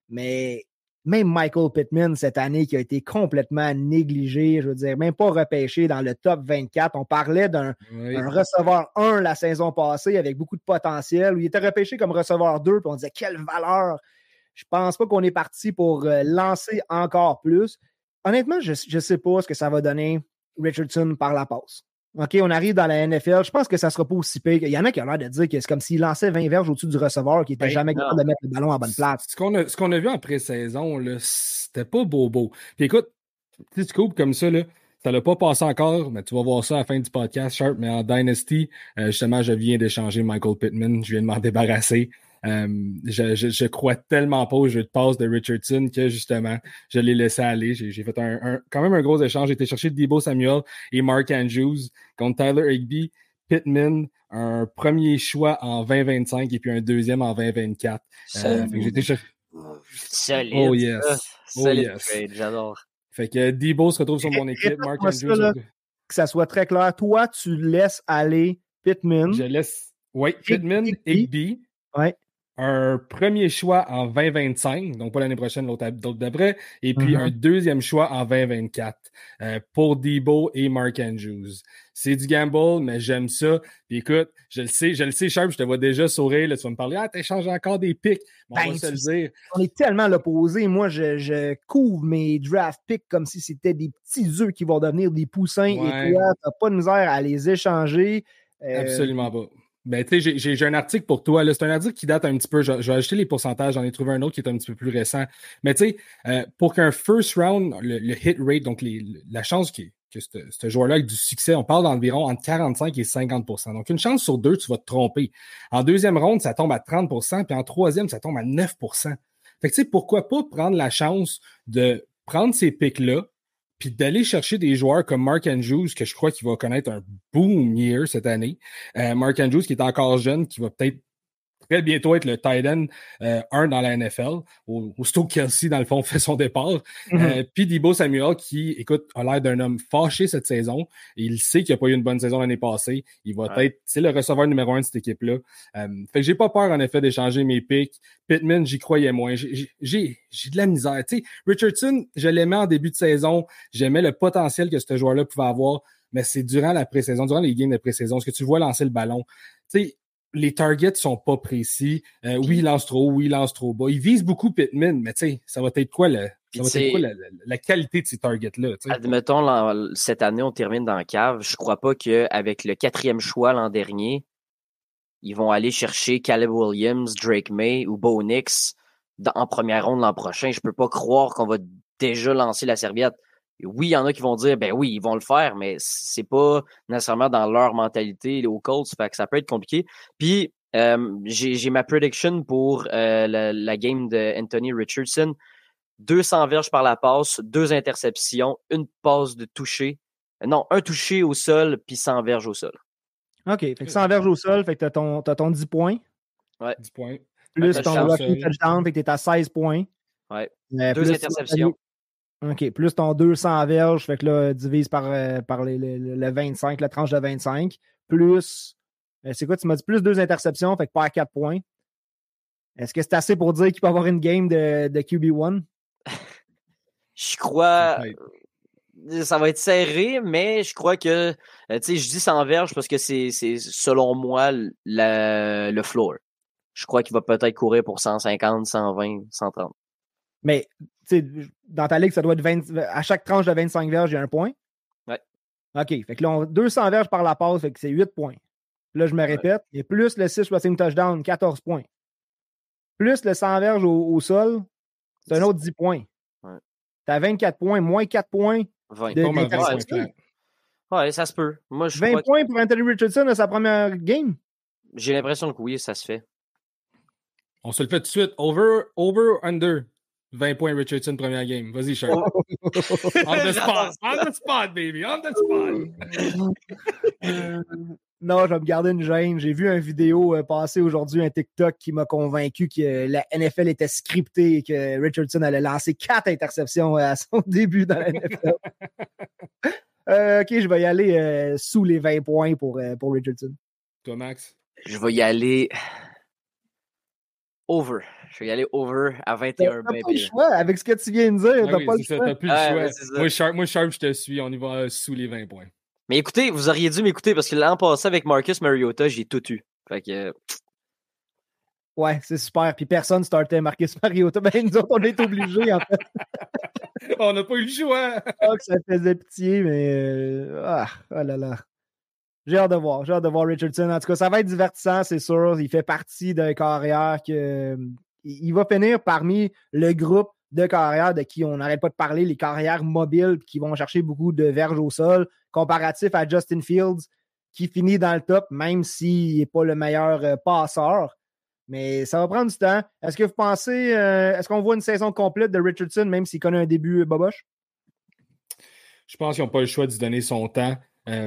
Mais même Michael Pittman cette année qui a été complètement négligé, je veux dire, même pas repêché dans le top 24. On parlait d'un receveur 1 la saison passée avec beaucoup de potentiel, où il était repêché comme receveur 2, puis on disait quelle valeur. Je pense pas qu'on est parti pour euh, lancer encore plus. Honnêtement, je ne sais pas ce que ça va donner Richardson par la passe. OK, on arrive dans la NFL. Je pense que ça ne sera pas aussi pire. Il y en a qui ont l'air de dire que c'est comme s'il lançait 20 verges au-dessus du receveur qui n'était Ben, jamais capable de mettre le ballon à bonne place. Ce qu'on a, vu en pré-saison, c'était pas beau beau. Puis écoute, si tu coupes comme ça, là, ça l'a pas passé encore, mais tu vas voir ça à la fin du podcast, Sharp, mais en Dynasty, euh, justement, je viens d'échanger Michael Pittman, je viens de m'en débarrasser. Euh, je, je, je crois tellement pas au jeu de passe de Richardson que justement, je l'ai laissé aller. J'ai j'ai fait un, un- quand même un gros échange. J'ai été chercher Debo Samuel et Mark Andrews contre Tyler Higby, Pittman, un premier choix en 2025 et puis un deuxième en 2024. Euh, j'ai été chercher- Solide. Oh yes. ça. Oh Solide yes. trade, j'adore. Fait que Debo se retrouve sur mon équipe. Mark Andrews. là. Que ça soit très clair. Toi, tu laisses aller Pittman. Je laisse. Oui, Pittman, Higby. Higby. Ouais. Un premier choix en 2025, donc pas l'année prochaine, l'autre d'après, et puis Mhm. un deuxième choix en 2024 euh, pour Debo et Mark Andrews. C'est du gamble, mais j'aime ça. Puis écoute, je le sais, je le sais, Sharp, je te vois déjà sourire. Là, tu vas me parler, ah, t'échanges encore des pics. On Ben, va se tu le dire. On est tellement l'opposé. Moi, je, je couvre mes draft picks comme si c'était des petits œufs qui vont devenir des poussins Ouais. et toi, t'as pas de misère à les échanger. Euh, Absolument pas. Ben, tu sais, j'ai- un article pour toi. C'est un article qui date un petit peu. Je, vais ajouter les pourcentages. J'en ai trouvé un autre qui est un petit peu plus récent. Mais tu sais, euh, pour qu'un first round, le, le hit rate, donc les- la chance qui- que ce ce joueur-là ait du succès, on parle d'environ entre 45 et 50% Donc, une chance sur deux, tu vas te tromper. En deuxième ronde, ça tombe à 30% puis en troisième, ça tombe à 9% Fait que tu sais, pourquoi pas prendre la chance de prendre ces pics-là, puis d'aller chercher des joueurs comme Mark Andrews, que je crois qu'il va connaître un boom year cette année. Euh, Mark Andrews, qui est encore jeune, qui va peut-être très bientôt être le tight end 1 dans la NFL, au- aussitôt que Kelsey, dans le fond, fait son départ. Mhm. Euh, Puis Debo Samuel, qui, écoute, a l'air d'un homme fâché cette saison. Il sait qu'il n'a pas eu une bonne saison l'année passée. Il va Ouais. être, c'est le receveur numéro un de cette équipe-là. Euh, fait que j'ai pas peur, en effet, d'échanger mes picks. Pittman, j'y croyais moins. J'ai- de la misère. Tu sais, Richardson, je l'aimais en début de saison. J'aimais le potentiel que ce joueur-là pouvait avoir. Mais c'est durant la pré-saison, durant les games de pré-saison, est-ce que tu vois lancer le ballon? Tu sais, les targets sont pas précis. Euh, oui, il lance trop haut, oui, il lance trop bas. Il vise beaucoup Pittman, mais tu sais, ça va être quoi, le, ça va être quoi la, qualité de ces targets-là? Admettons, cette année, on termine dans la cave. Je crois pas qu'avec le quatrième choix l'an dernier, ils vont aller chercher Caleb Williams, Drake May ou Bo Nix dans- en première ronde l'an prochain. Je peux pas croire qu'on va déjà lancer la serviette. Oui, il y en a qui vont dire, ben oui, ils vont le faire, mais c'est pas nécessairement dans leur mentalité aux Colts, fait que ça peut être compliqué. Puis, euh, j'ai ma prediction pour euh, la, la game de Anthony Richardson. 200 verges par la passe, deux interceptions, une passe de toucher. Euh, Non, un touché au sol, puis 100 verges au sol. OK. Fait que 100 verges au sol, fait que t'as ton, t'as ton 10 points. 10 points. Plus ton touchdown seul. touchdown, fait que t'es à 16 points. Ouais. Euh, Deux interceptions. OK. Plus ton 200 verges, fait que là, divise par, euh, par les- les- le 25, la tranche de 25. Plus, euh, c'est quoi, tu m'as dit plus deux interceptions, fait que pas à 4 points. Est-ce que c'est assez pour dire qu'il peut avoir une game de, de QB1? Je crois, Peut-être. ça va être serré, mais je crois que, euh, tu sais, je dis 100 verges parce que c'est, c'est selon moi, le, le floor. Je crois qu'il va peut-être courir pour 150, 120, 130. Mais, tu sais, dans ta ligue, ça doit être 20, à chaque tranche de 25 verges, il y a un point. Ouais. OK. Fait que là, on- 200 verges par la passe, fait que c'est 8 points. Là, je me répète. Et plus le 6 rushing touchdown, 14 points. Plus le 100 verges au, au sol, c'est un autre 10 points. Ouais. T'as 24 points, moins 4 points. 20. De- Pas mal, d'interception. ouais, Ouais, ça se peut. Moi, je 20 crois que- points pour Anthony Richardson à sa première game? j'ai l'impression que oui, ça se fait. On se le fait tout de suite. Over, over, under. 20 points Richardson, première game. Vas-y, Charles. Oh. On the spot. On the spot, baby. On the spot. Non, je vais me garder une gêne. J'ai vu une vidéo euh, passer aujourd'hui, un TikTok qui m'a convaincu que la NFL était scriptée et que Richardson allait lancer quatre interceptions à son début dans la NFL. Euh, ok, je vais y aller euh, sous les 20 points pour, euh, pour Richardson. Toi, Max? Je vais y aller over. Je vais y aller over à T'as 21 t'as pas le choix. Avec ce que tu viens de dire, Ah t'as oui, pas le ça, choix. t'as plus le choix. moi, Sharp, moi, Sharp, je te suis. On y va euh, sous les 20 points. Mais écoutez, vous auriez dû m'écouter parce que l'an passé avec Marcus Mariota, j'ai tout eu. Fait que euh, Ouais, c'est super. Puis personne startait Marcus Mariota. Ben, nous autres, on est obligés, en fait. On n'a pas eu le choix. oh, que ça faisait pitié, mais. Ah, oh là là. J'ai hâte de voir. J'ai hâte de voir Richardson. En tout cas, ça va être divertissant, c'est sûr. Il fait partie d'un carrière que. Il va finir parmi le groupe de carrières de qui on n'arrête pas de parler, les carrières mobiles qui vont chercher beaucoup de verges au sol, comparatif à Justin Fields qui finit dans le top, même s'il n'est pas le meilleur euh, passeur. Mais ça va prendre du temps. Est-ce que vous pensez, euh, est-ce qu'on voit une saison complète de Richardson, même s'il connaît un début boboche? Je pense qu'ils n'ont pas le choix de donner son temps.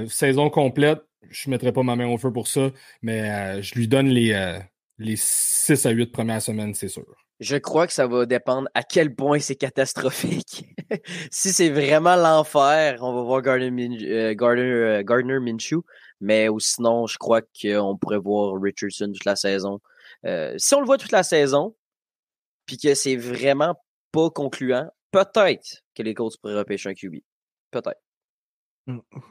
Saison complète, je ne mettrai pas ma main au feu pour ça, mais je lui donne les, les 6 à 8 premières semaines, c'est sûr. Je crois que ça va dépendre à quel point c'est catastrophique. si c'est vraiment l'enfer, on va voir Gardner, Gardner Minshew. Mais ou sinon, je crois qu'on pourrait voir Richardson toute la saison. Euh, si on le voit toute la saison, puis que c'est vraiment pas concluant, peut-être que les Colts pourraient repêcher un QB. Peut-être.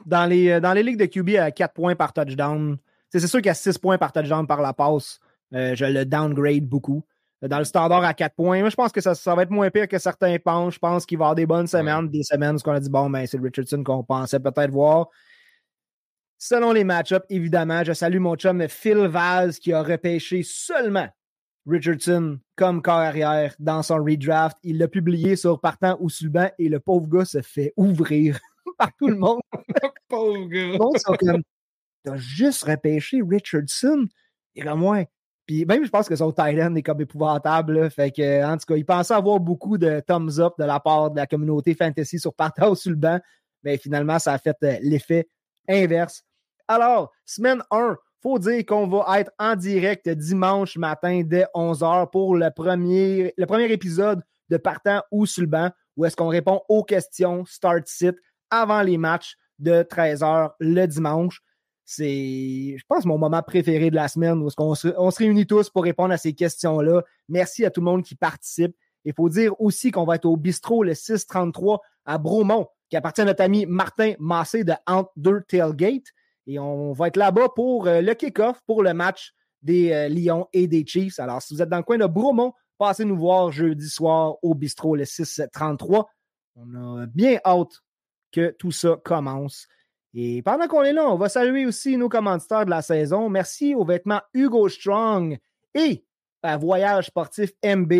Dans les, euh, dans les ligues de QB à 4 points par touchdown, c'est sûr qu'à 6 points par touchdown par la passe, euh, je le downgrade beaucoup. Dans le standard à 4 points, moi, je pense que ça, ça va être moins pire que certains pensent. Je pense qu'il va y avoir des bonnes semaines, des semaines où on a dit, bon, ben, c'est Richardson qu'on pensait peut-être voir. Selon les match-ups, évidemment, je salue mon chum Phil Vaz qui a repêché seulement Richardson comme corps arrière dans son redraft. Il l'a publié sur Partant ou Suban et le pauvre gars se fait ouvrir par tout le monde. pauvre gars. t'as juste repêché Richardson. Et là, moi, puis même, je pense que son Titan est comme épouvantable. Fait que, en tout cas, il pensait avoir beaucoup de thumbs up de la part de la communauté fantasy sur Partant ou sur Mais finalement, ça a fait euh, l'effet inverse. Alors, semaine 1, faut dire qu'on va être en direct dimanche matin dès 11h pour le premier, le premier épisode de Partant ou sur le banc, où est-ce qu'on répond aux questions Start Sit avant les matchs de 13h le dimanche. C'est, je pense, mon moment préféré de la semaine où on se, se réunit tous pour répondre à ces questions-là. Merci à tout le monde qui participe. Il faut dire aussi qu'on va être au bistrot le 633 à Bromont, qui appartient à notre ami Martin Massé de Entre 2 Tailgate. Et on va être là-bas pour euh, le kick-off, pour le match des euh, Lions et des Chiefs. Alors, si vous êtes dans le coin de Bromont, passez nous voir jeudi soir au bistrot le 633. On a bien hâte que tout ça commence. Et pendant qu'on est là, on va saluer aussi nos commanditaires de la saison. Merci aux vêtements Hugo Strong et à Voyage Sportif MB.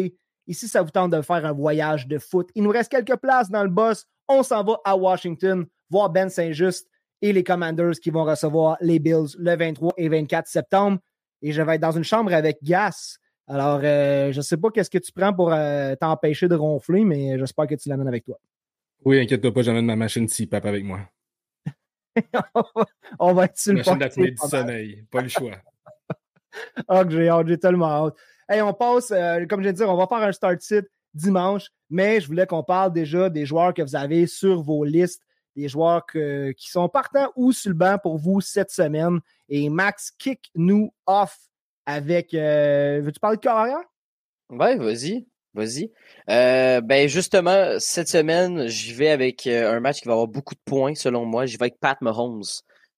Ici, ça vous tente de faire un voyage de foot. Il nous reste quelques places dans le boss. On s'en va à Washington voir Ben Saint-Just et les Commanders qui vont recevoir les Bills le 23 et 24 septembre. Et je vais être dans une chambre avec Gas. Alors, euh, je ne sais pas qu'est-ce que tu prends pour euh, t'empêcher de ronfler, mais j'espère que tu l'amènes avec toi. Oui, inquiète-toi pas, j'amène ma machine CPAP avec moi. on va être sur le machine d'apnée du sommeil, pas le choix. oh, j'ai hâte, j'ai tellement hâte. Hey, on passe, euh, comme je viens de dire, on va faire un start sit dimanche, mais je voulais qu'on parle déjà des joueurs que vous avez sur vos listes des joueurs qui sont partants ou sur le banc pour vous cette semaine. Et Max, kick nous off avec. Euh, veux-tu parler de carrière? Ouais, vas-y. Vas-y. Euh, ben justement, cette semaine, j'y vais avec euh, un match qui va avoir beaucoup de points, selon moi. J'y vais avec Pat Mahomes.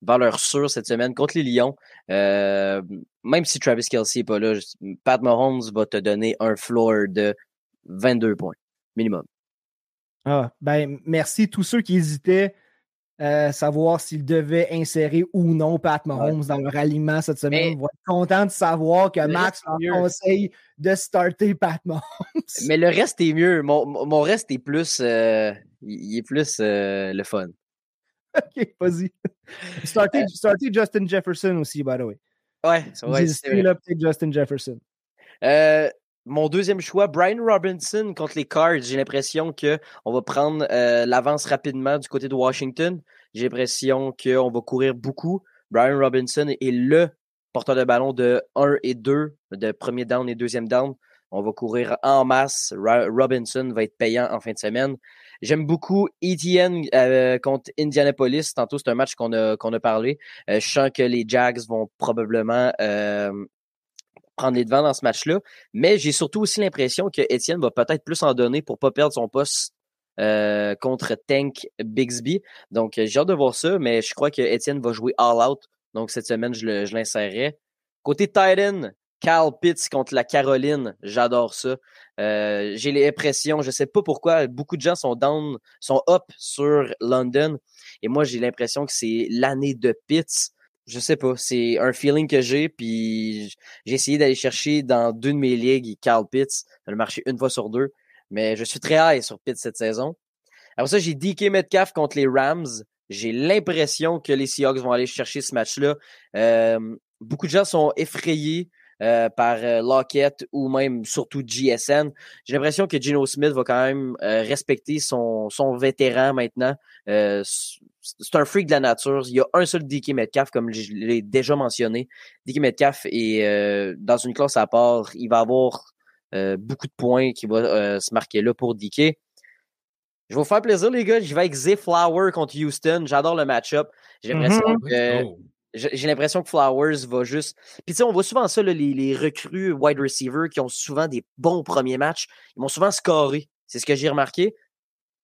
Valeur sûre cette semaine contre les Lions. même si Travis Kelsey n'est pas là, Pat Mahomes va te donner un floor de 22 points minimum. Ah, ben, merci. Tous ceux qui hésitaient à savoir s'ils devaient insérer ou non Pat Mahomes dans leur aliment cette semaine, vont être contents de savoir que Max leur conseille de starter Pat Mahomes. Mais le reste est mieux. Mon, mon reste est plus, euh, il est plus euh, le fun. OK, vas-y. Starter, euh, Justin Jefferson aussi, by the way. Ouais, c'est Justin Jefferson. Euh, mon deuxième choix, Brian Robinson contre les Cards. J'ai l'impression qu'on va prendre euh, l'avance rapidement du côté de Washington. J'ai l'impression qu'on va courir beaucoup. Brian Robinson est le porteur de ballon de 1 et 2, de premier down et deuxième down. On va courir en masse. Robinson va être payant en fin de semaine. J'aime beaucoup Etienne euh, contre Indianapolis. Tantôt, c'est un match qu'on a, qu'on a parlé. Euh, je sens que les Jags vont probablement prendre les devants dans ce match-là. Mais j'ai surtout aussi l'impression que Étienne va peut-être plus en donner pour pas perdre son poste euh, contre Tank Bixby. Donc, j'ai hâte de voir ça, mais je crois que Étienne va jouer all out. Donc, cette semaine, je l'insérerai. Côté Titan, Carl Pitts contre la Caroline, j'adore ça. Euh, j'ai l'impression, je sais pas pourquoi, beaucoup de gens sont down, sont up sur London. Et moi, j'ai l'impression que c'est l'année de Pitts. Je sais pas, c'est un feeling que j'ai. Puis j'ai essayé d'aller chercher dans deux de mes ligues Carl Pitts. Ça a marché une fois sur deux. Mais je suis très high sur Pitts cette saison. Après ça, j'ai DK Metcalf contre les Rams. J'ai l'impression que les Seahawks vont aller chercher ce match-là. Euh, beaucoup de gens sont effrayés euh, par euh, Lockett ou même surtout GSN. J'ai l'impression que Gino Smith va quand même respecter son, son vétéran maintenant. c'est un freak de la nature. Il y a un seul DK Metcalf, comme je l'ai déjà mentionné. DK Metcalf est dans une classe à part. Il va avoir beaucoup de points qui vont se marquer là pour DK. Je vais vous faire plaisir, les gars. Je vais avec Zay Flower contre Houston. J'adore le match-up. J'ai l'impression mm-hmm. que. J'ai l'impression que Flowers va juste. Puis tu sais, on voit souvent ça, les, recrues wide receiver qui ont souvent des bons premiers matchs. Ils vont souvent scorer. C'est ce que j'ai remarqué.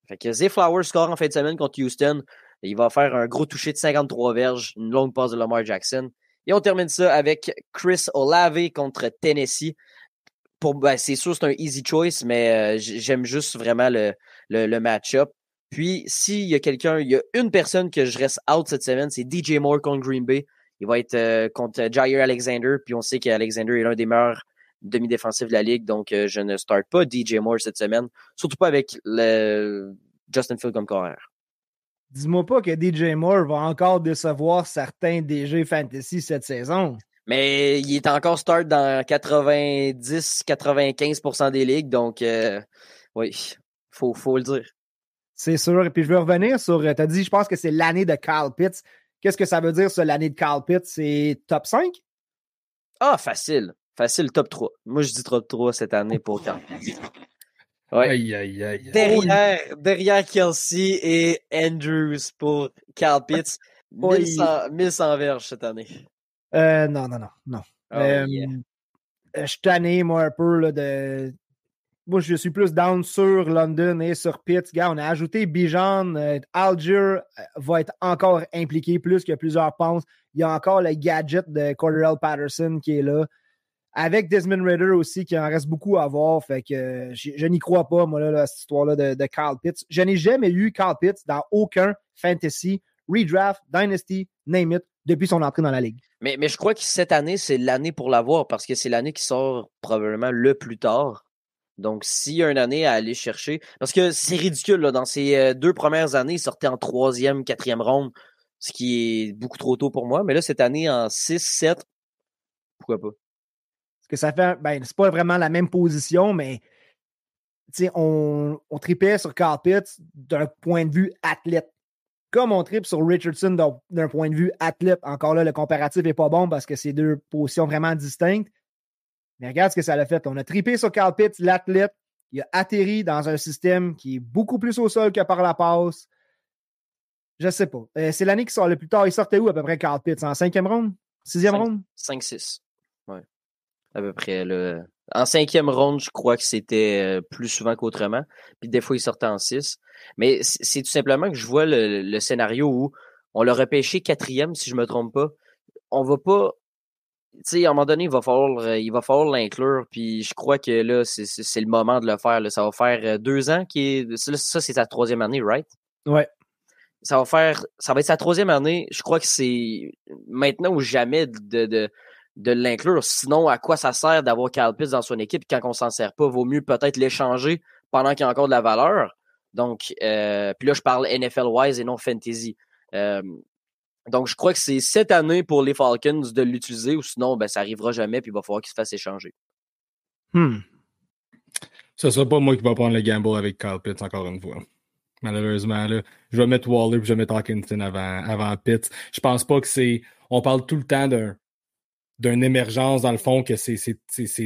Fait que Zay Flowers score en fin de semaine contre Houston. Il va faire un gros toucher de 53 verges, une longue passe de Lamar Jackson. Et on termine ça avec Chris Olave contre Tennessee. Ben, c'est sûr, c'est un easy choice, mais euh, j'aime juste vraiment le, le, match-up. Puis, s'il y a quelqu'un, il y a une personne que je reste out cette semaine, c'est DJ Moore contre Green Bay. Il va être euh, contre Jair Alexander, puis on sait qu'Alexander est l'un des meilleurs demi-défensifs de la ligue, donc euh, je ne start pas DJ Moore cette semaine, surtout pas avec le Justin Field comme corner. Dis-moi pas que DJ Moore va encore décevoir certains DG Fantasy cette saison. Mais il est encore start dans 90-95% des ligues, donc euh, oui, faut, faut le dire. C'est sûr. Et puis je veux revenir sur. Tu as dit, je pense que c'est l'année de Carl Pitts. Qu'est-ce que ça veut dire, ça, l'année de Carl Pitts? C'est top 5? Ah, facile. Facile, top 3. Moi, je dis top 3 cette année pour Carl Pitts. Ouais. Aïe, aïe, aïe. Derrière, derrière Kelsey et Andrews pour Carl Pitts. 1100, 1100 verges cette année. Euh, non, non, non, non. Oh, euh, je suis tanné, moi, un peu là, de. Moi, je suis plus down sur London et sur Pitt. Gars, on a ajouté Bijan. Euh, Alger euh, va être encore impliqué plus que plusieurs pensent. Il y a encore le gadget de Cordell Patterson qui est là. Avec Desmond Ritter aussi, qui en reste beaucoup à voir. Fait que je, n'y crois pas, moi, là, cette histoire-là de, de Carl Pitts. Je n'ai jamais eu Carl Pitts dans aucun fantasy, redraft, dynasty, name it, depuis son entrée dans la ligue. Mais, mais je crois que cette année, c'est l'année pour l'avoir parce que c'est l'année qui sort probablement le plus tard. Donc, s'il y a une année à aller chercher, parce que c'est ridicule, là, dans ces euh, deux premières années, il sortait en troisième, quatrième ronde, ce qui est beaucoup trop tôt pour moi. Mais là, cette année, en 6, 7, pourquoi pas? Parce que ça fait, ben, c'est pas vraiment la même position, mais on, on tripait sur Carl Pitts d'un point de vue athlète comme on tripe sur Richardson d'un point de vue athlète. Encore là, le comparatif n'est pas bon parce que c'est deux positions vraiment distinctes. Mais regarde ce que ça a fait. On a tripé sur Carl Pitts, l'athlète. Il a atterri dans un système qui est beaucoup plus au sol que par la passe. Je ne sais pas. Euh, c'est l'année qui sort le plus tard. Il sortait où à peu près Carl Pitts? En cinquième ronde? Sixième ronde? 5-6. Ouais. À peu près. Le... En cinquième ronde, je crois que c'était euh, plus souvent qu'autrement. Puis des fois, il sortait en 6. Mais c'est tout simplement que je vois le, scénario où on l'a repêché quatrième, si je me trompe pas. On va pas. Tu sais, à un moment donné, il va falloir, il va falloir l'inclure. Puis je crois que là, c'est le moment de le faire. Là. Ça va faire euh, deux ans qui. Ça, c'est sa troisième année, right? Ouais. Ça va faire. Ça va être sa troisième année. Je crois que c'est maintenant ou jamais de, de, de l'inclure. Sinon, à quoi ça sert d'avoir Carl Pitts dans son équipe quand on s'en sert pas? Vaut mieux peut-être l'échanger pendant qu'il y a encore de la valeur. Donc, euh, puis là, je parle NFL-wise et non fantasy. Euh, donc, je crois que c'est cette année pour les Falcons de l'utiliser, ou sinon, ben, ça n'arrivera jamais, puis il va falloir qu'il se fasse échanger. Hmm. Ce ne sera pas moi qui va prendre le gamble avec Kyle Pitts, encore une fois. Malheureusement, là, je vais mettre Waller puis je vais mettre Hawkinson avant, avant Pitts. Je pense pas que c'est. On parle tout le temps d'un d'une émergence, dans le fond, que ces,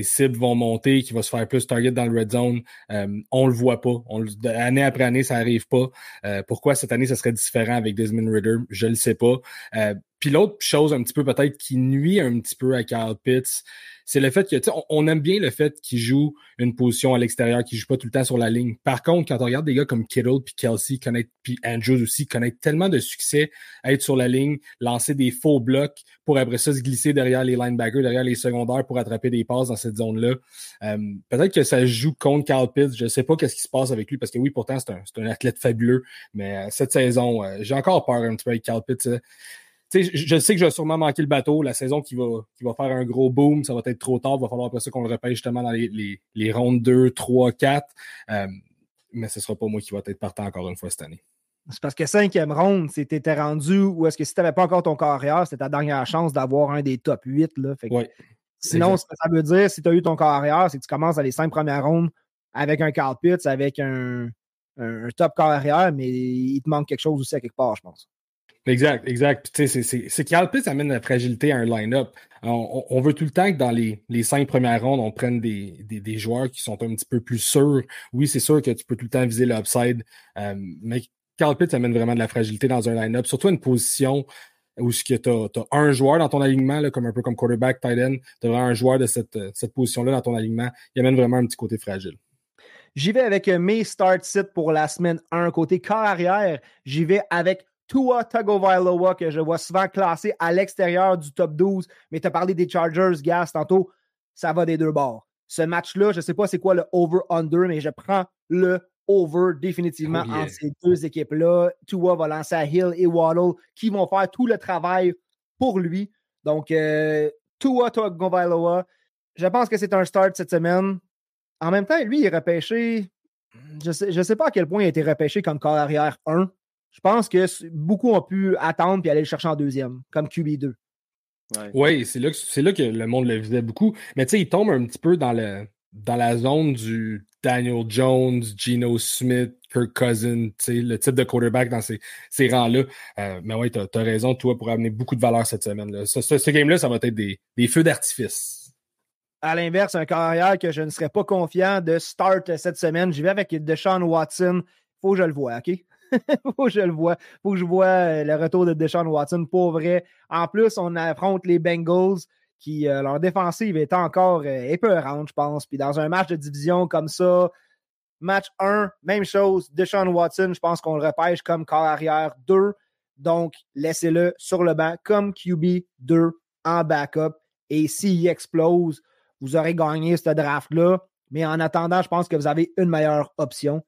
cibles vont monter, qui va se faire plus target dans le red zone. Euh, on le voit pas. On, année après année, ça arrive pas. Euh, pourquoi cette année, ça serait différent avec Desmond Ritter? Je le sais pas. Euh, puis l'autre chose un petit peu peut-être qui nuit un petit peu à Carl Pitts, c'est le fait que, on, on aime bien le fait qu'il joue une position à l'extérieur, qu'il joue pas tout le temps sur la ligne. Par contre, quand on regarde des gars comme Kittle puis Kelsey, puis Andrews aussi, connaissent tellement de succès à être sur la ligne, lancer des faux blocs pour après ça se glisser derrière les linebackers, derrière les secondaires pour attraper des passes dans cette zone-là. Euh, peut-être que ça joue contre Carl Pitts. Je sais pas qu'est-ce qui se passe avec lui parce que oui, pourtant, c'est un, un, athlète fabuleux, mais euh, cette saison, euh, j'ai encore peur un petit peu avec Carl Pitts je sais que je vais sûrement manquer le bateau. La saison qui va, qui va faire un gros boom, ça va être trop tard. Il va falloir après ça qu'on le repêche justement dans les, les, les rondes 2, 3, 4. mais ce ne sera pas moi qui va être partant encore une fois cette année. C'est parce que cinquième ronde, si tu étais rendu ou est-ce que si tu n'avais pas encore ton carrière, c'était ta dernière chance d'avoir un des top 8. Là. sinon, ce que ça veut dire, si tu as eu ton carrière, c'est que tu commences dans les cinq premières rondes avec un Carl Pitts, avec un, un, top carrière, mais il te manque quelque chose aussi à quelque part, je pense. Exact, exact. C'est qu'Alpis amène la fragilité à un line-up. On, veut tout le temps que dans les, les cinq premières rondes, on prenne des, des, des, joueurs qui sont un petit peu plus sûrs. Oui, c'est sûr que tu peux tout le temps viser l'upside, euh, mais Carl Pitts amène vraiment de la fragilité dans un line-up, surtout une position où tu as, un joueur dans ton alignement, là, comme un peu comme quarterback, tight end, tu as un joueur de cette, cette position-là dans ton alignement. Il amène vraiment un petit côté fragile. J'y vais avec mes start sit pour la semaine 1. Côté corps arrière, j'y vais avec Tua Tagovailoa, que je vois souvent classé à l'extérieur du top 12. Mais tu as parlé des Chargers, Gas, tantôt. Ça va des deux bords. Ce match-là, je ne sais pas c'est quoi le over-under, mais je prends le over définitivement oh, entre ces deux équipes-là. Tua va lancer à Hill et Waddle qui vont faire tout le travail pour lui. Donc, euh, Tua Tagovailoa, je pense que c'est un start cette semaine. En même temps, lui, il est repêché. Je ne sais, je sais pas à quel point il a été repêché comme corps arrière 1 je pense que beaucoup ont pu attendre et aller le chercher en deuxième, comme QB2. Oui, c'est là, que, là que le monde le visait beaucoup. Mais tu sais, il tombe un petit peu dans, le, dans la zone du Daniel Jones, Geno Smith, Kirk Cousin, le type de quarterback dans ces, ces rangs-là. Euh, mais oui, tu as, raison, toi, pour amener beaucoup de valeur cette semaine. -là. Ce, game-là, ça va être des, des feux d'artifice. À l'inverse, un carrière que je ne serais pas confiant de start cette semaine. J'y vais avec Deshaun Watson. Faut que je le vois, OK? faut que je le vois. faut que je vois euh, le retour de Deshaun Watson. Pour vrai. En plus, on affronte les Bengals qui, euh, leur défensive est encore euh, épeurante, je pense. Puis dans un match de division comme ça, match 1, même chose. Deshaun Watson, je pense qu'on le repêche comme corps arrière 2. Donc, laissez-le sur le banc comme QB 2 en backup. Et s'il explose, vous aurez gagné ce draft-là. Mais en attendant, je pense que vous avez une meilleure option.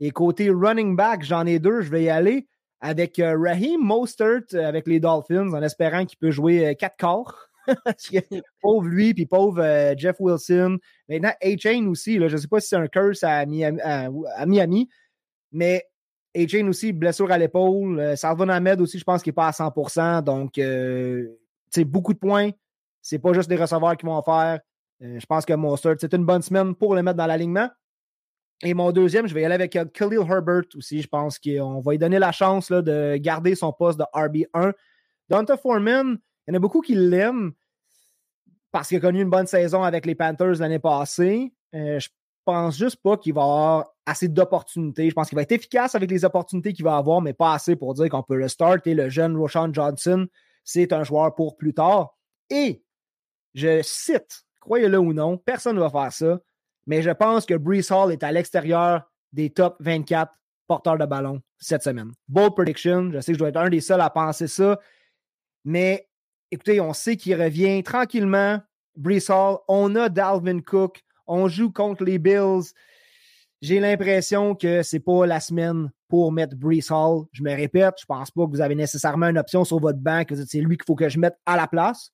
Et côté running back, j'en ai deux. Je vais y aller avec euh, Raheem Mostert euh, avec les Dolphins en espérant qu'il peut jouer euh, quatre quarts. pauvre lui, puis pauvre Jeff Wilson. Maintenant, A-Chain aussi. Là, je ne sais pas si c'est un curse à Miami, mais A-Chain aussi, blessure à l'épaule. Salvon Ahmed aussi, je pense qu'il n'est pas à 100% Donc, c'est beaucoup de points. C'est pas juste des receveurs qui vont en faire. je pense que Mostert, c'est une bonne semaine pour le mettre dans l'alignement. Et mon deuxième, je vais y aller avec Khalil Herbert aussi. Je pense qu'on va lui donner la chance de garder son poste de RB1. Donta Foreman, il y en a beaucoup qui l'aiment parce qu'il a connu une bonne saison avec les Panthers l'année passée. Euh, je pense juste pas qu'il va avoir assez d'opportunités. Je pense qu'il va être efficace avec les opportunités qu'il va avoir, mais pas assez pour dire qu'on peut le start. Et le jeune Roshan Johnson, c'est un joueur pour plus tard. Et je cite, croyez-le ou non, personne ne va faire ça mais je pense que Brees Hall est à l'extérieur des top 24 porteurs de ballon cette semaine. Bold prediction, je sais que je dois être un des seuls à penser ça, mais écoutez, on sait qu'il revient tranquillement. Brees Hall, on a Dalvin Cook, on joue contre les Bills. J'ai l'impression que c'est pas la semaine pour mettre Brees Hall. Je me répète, je pense pas que vous avez nécessairement une option sur votre banc, que c'est lui qu'il faut que je mette à la place.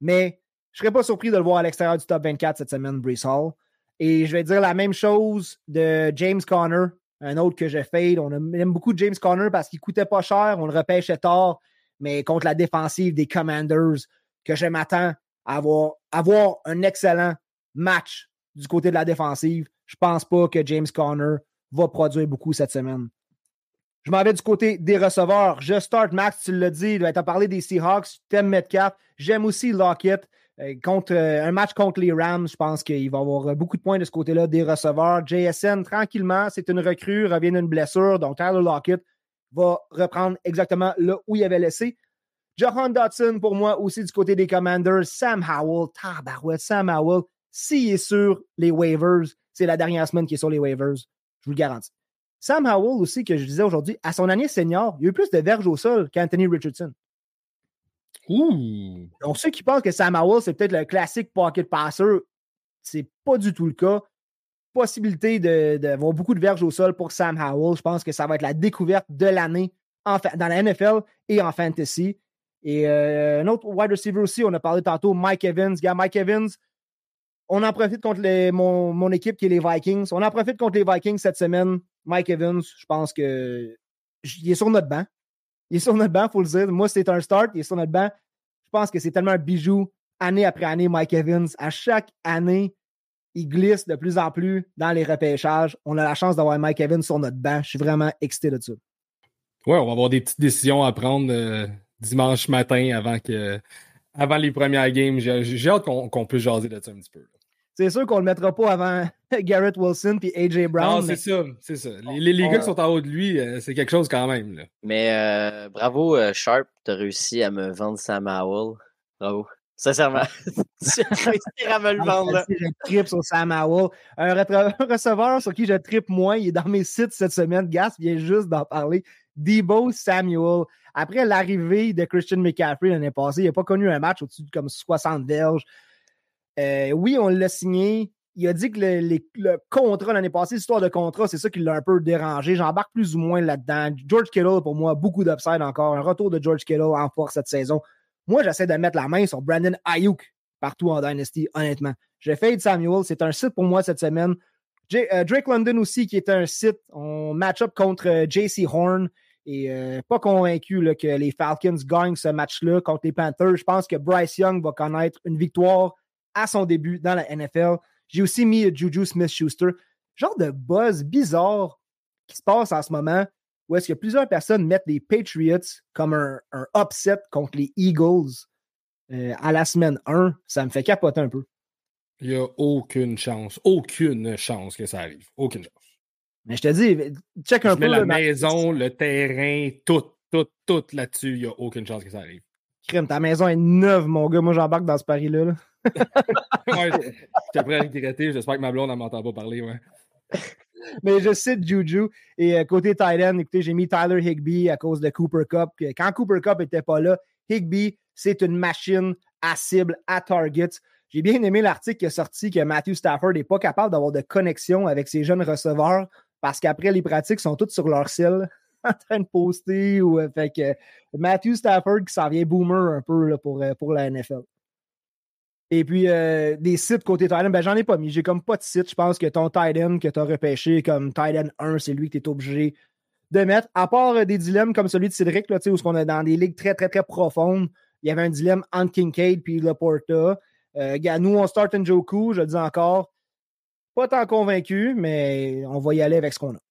Mais je serais pas surpris de le voir à l'extérieur du top 24 cette semaine, Brees Hall. Et je vais dire la même chose de James Conner, un autre que j'ai fade. On aime beaucoup James Conner parce qu'il coûtait pas cher, on le repêchait tard, mais contre la défensive des Commanders, que je m'attends à avoir, un excellent match du côté de la défensive. Je pense pas que James Conner va produire beaucoup cette semaine. Je m'en vais du côté des receveurs. Je start Max, tu l'as dit, tu as parlé des Seahawks, tu aimes Metcalf. J'aime aussi Lockett. Euh, euh, un match contre les Rams, je pense qu'il va avoir beaucoup de points de ce côté-là des receveurs. JSN, tranquillement, c'est une recrue, revient d'une blessure. Donc, Tyler Lockett va reprendre exactement là où il avait laissé. Johan Dotson, pour moi, aussi du côté des Commanders. Sam Howell, tabarouette, Sam Howell, s'il est sur les waivers, c'est la dernière semaine qui est sur les waivers. Je vous le garantis. Sam Howell aussi, que je disais aujourd'hui, à son année senior, il y a eu plus de verges au sol qu'Anthony Richardson. Donc, ceux qui pensent que Sam Howell, c'est peut-être le classique pocket passer, c'est pas du tout le cas. Possibilité d'avoir beaucoup de verges au sol pour Sam Howell. Je pense que ça va être la découverte de l'année dans la NFL et en fantasy. Et euh, un autre wide receiver aussi, on a parlé tantôt, Mike Evans. Gars, Mike Evans, on en profite contre mon, équipe qui est les Vikings. On en profite contre les Vikings cette semaine. Mike Evans, je pense que il est sur notre banc. Il est sur notre banc, il faut le dire. Moi, c'est un start, il est sur notre banc. Je pense que c'est tellement un bijou année après année, Mike Evans. À chaque année, il glisse de plus en plus dans les repêchages. On a la chance d'avoir Mike Evans sur notre banc. Je suis vraiment excité de ça. Ouais, on va avoir des petites décisions à prendre euh, dimanche matin avant que avant les premières games. J'ai hâte qu'on puisse jaser de ça un petit peu. C'est sûr qu'on ne le mettra pas avant Garrett Wilson puis AJ Brown. Non, c'est ça, c'est ça. Les, les, gars qui sont en haut de lui, euh, c'est quelque chose quand même. Là. Mais euh, bravo, Sharp, tu as réussi à me vendre Sam Howell. Bravo. Sincèrement, tu as réussi à me le vendre. Là. Je tripe sur Sam Howell. Un, receveur sur qui je tripe moins, il est dans mes sites cette semaine. Gas vient juste d'en parler. Debo Samuel. Après l'arrivée de Christian McCaffrey l'année passée, il n'a pas connu un match au-dessus de comme 60 verges. Euh, oui, on l'a signé. Il a dit que le, contrat l'année passée, l'histoire de contrat, c'est ça qui l'a un peu dérangé. J'embarque plus ou moins là-dedans. George Kittle, pour moi, beaucoup d'upside encore. Un retour de George Kittle en force cette saison. Moi, j'essaie de mettre la main sur Brandon Ayuk partout en Dynasty, honnêtement. J'ai fait Samuel. C'est un site pour moi cette semaine. Euh, Drake London aussi, qui est un site. On match-up contre euh, JC Horn. Et pas convaincu que les Falcons gagnent ce match-là contre les Panthers. Je pense que Bryce Young va connaître une victoire à son début dans la NFL. J'ai aussi mis Juju Smith-Schuster. Genre de buzz bizarre qui se passe en ce moment où est-ce que plusieurs personnes mettent les Patriots comme un, upset contre les Eagles euh, à la semaine 1. Ça me fait capoter un peu. Il n'y a aucune chance, aucune chance que ça arrive. Aucune chance. Mais je te dis, check un peu. la maison, le terrain, tout, tout, tout là-dessus, il n'y a aucune chance que ça arrive. Ta maison est neuve, mon gars. Moi, j'embarque dans ce pari-là. Là. ouais, je à regretter. J'espère que ma blonde ne m'entend pas parler. Ouais. Mais je cite Juju. Et euh, côté Thailand, écoutez, j'ai mis Tyler Higby à cause de Cooper Cup. Quand Cooper Cup n'était pas là, Higby, c'est une machine à cible, à target. J'ai bien aimé l'article qui est sorti que Matthew Stafford n'est pas capable d'avoir de connexion avec ses jeunes receveurs parce qu'après, les pratiques sont toutes sur leur cell en train de poster. Ou, euh, fait que Matthew Stafford qui s'en vient boomer un peu pour, euh, pour la NFL. Et puis, euh, des sites côté Titan, ben, j'en ai pas mis. J'ai comme pas de site. Je pense que ton Titan que tu as repêché comme Titan 1, c'est lui que tu es obligé de mettre. À part des dilemmes comme celui de Cédric, là, où on est dans des ligues très, très, très profondes, il y avait un dilemme entre Kincaid puis Laporta. Euh, nous, on start Joku, je le dis encore. Pas tant convaincu, mais on va y aller avec ce qu'on a.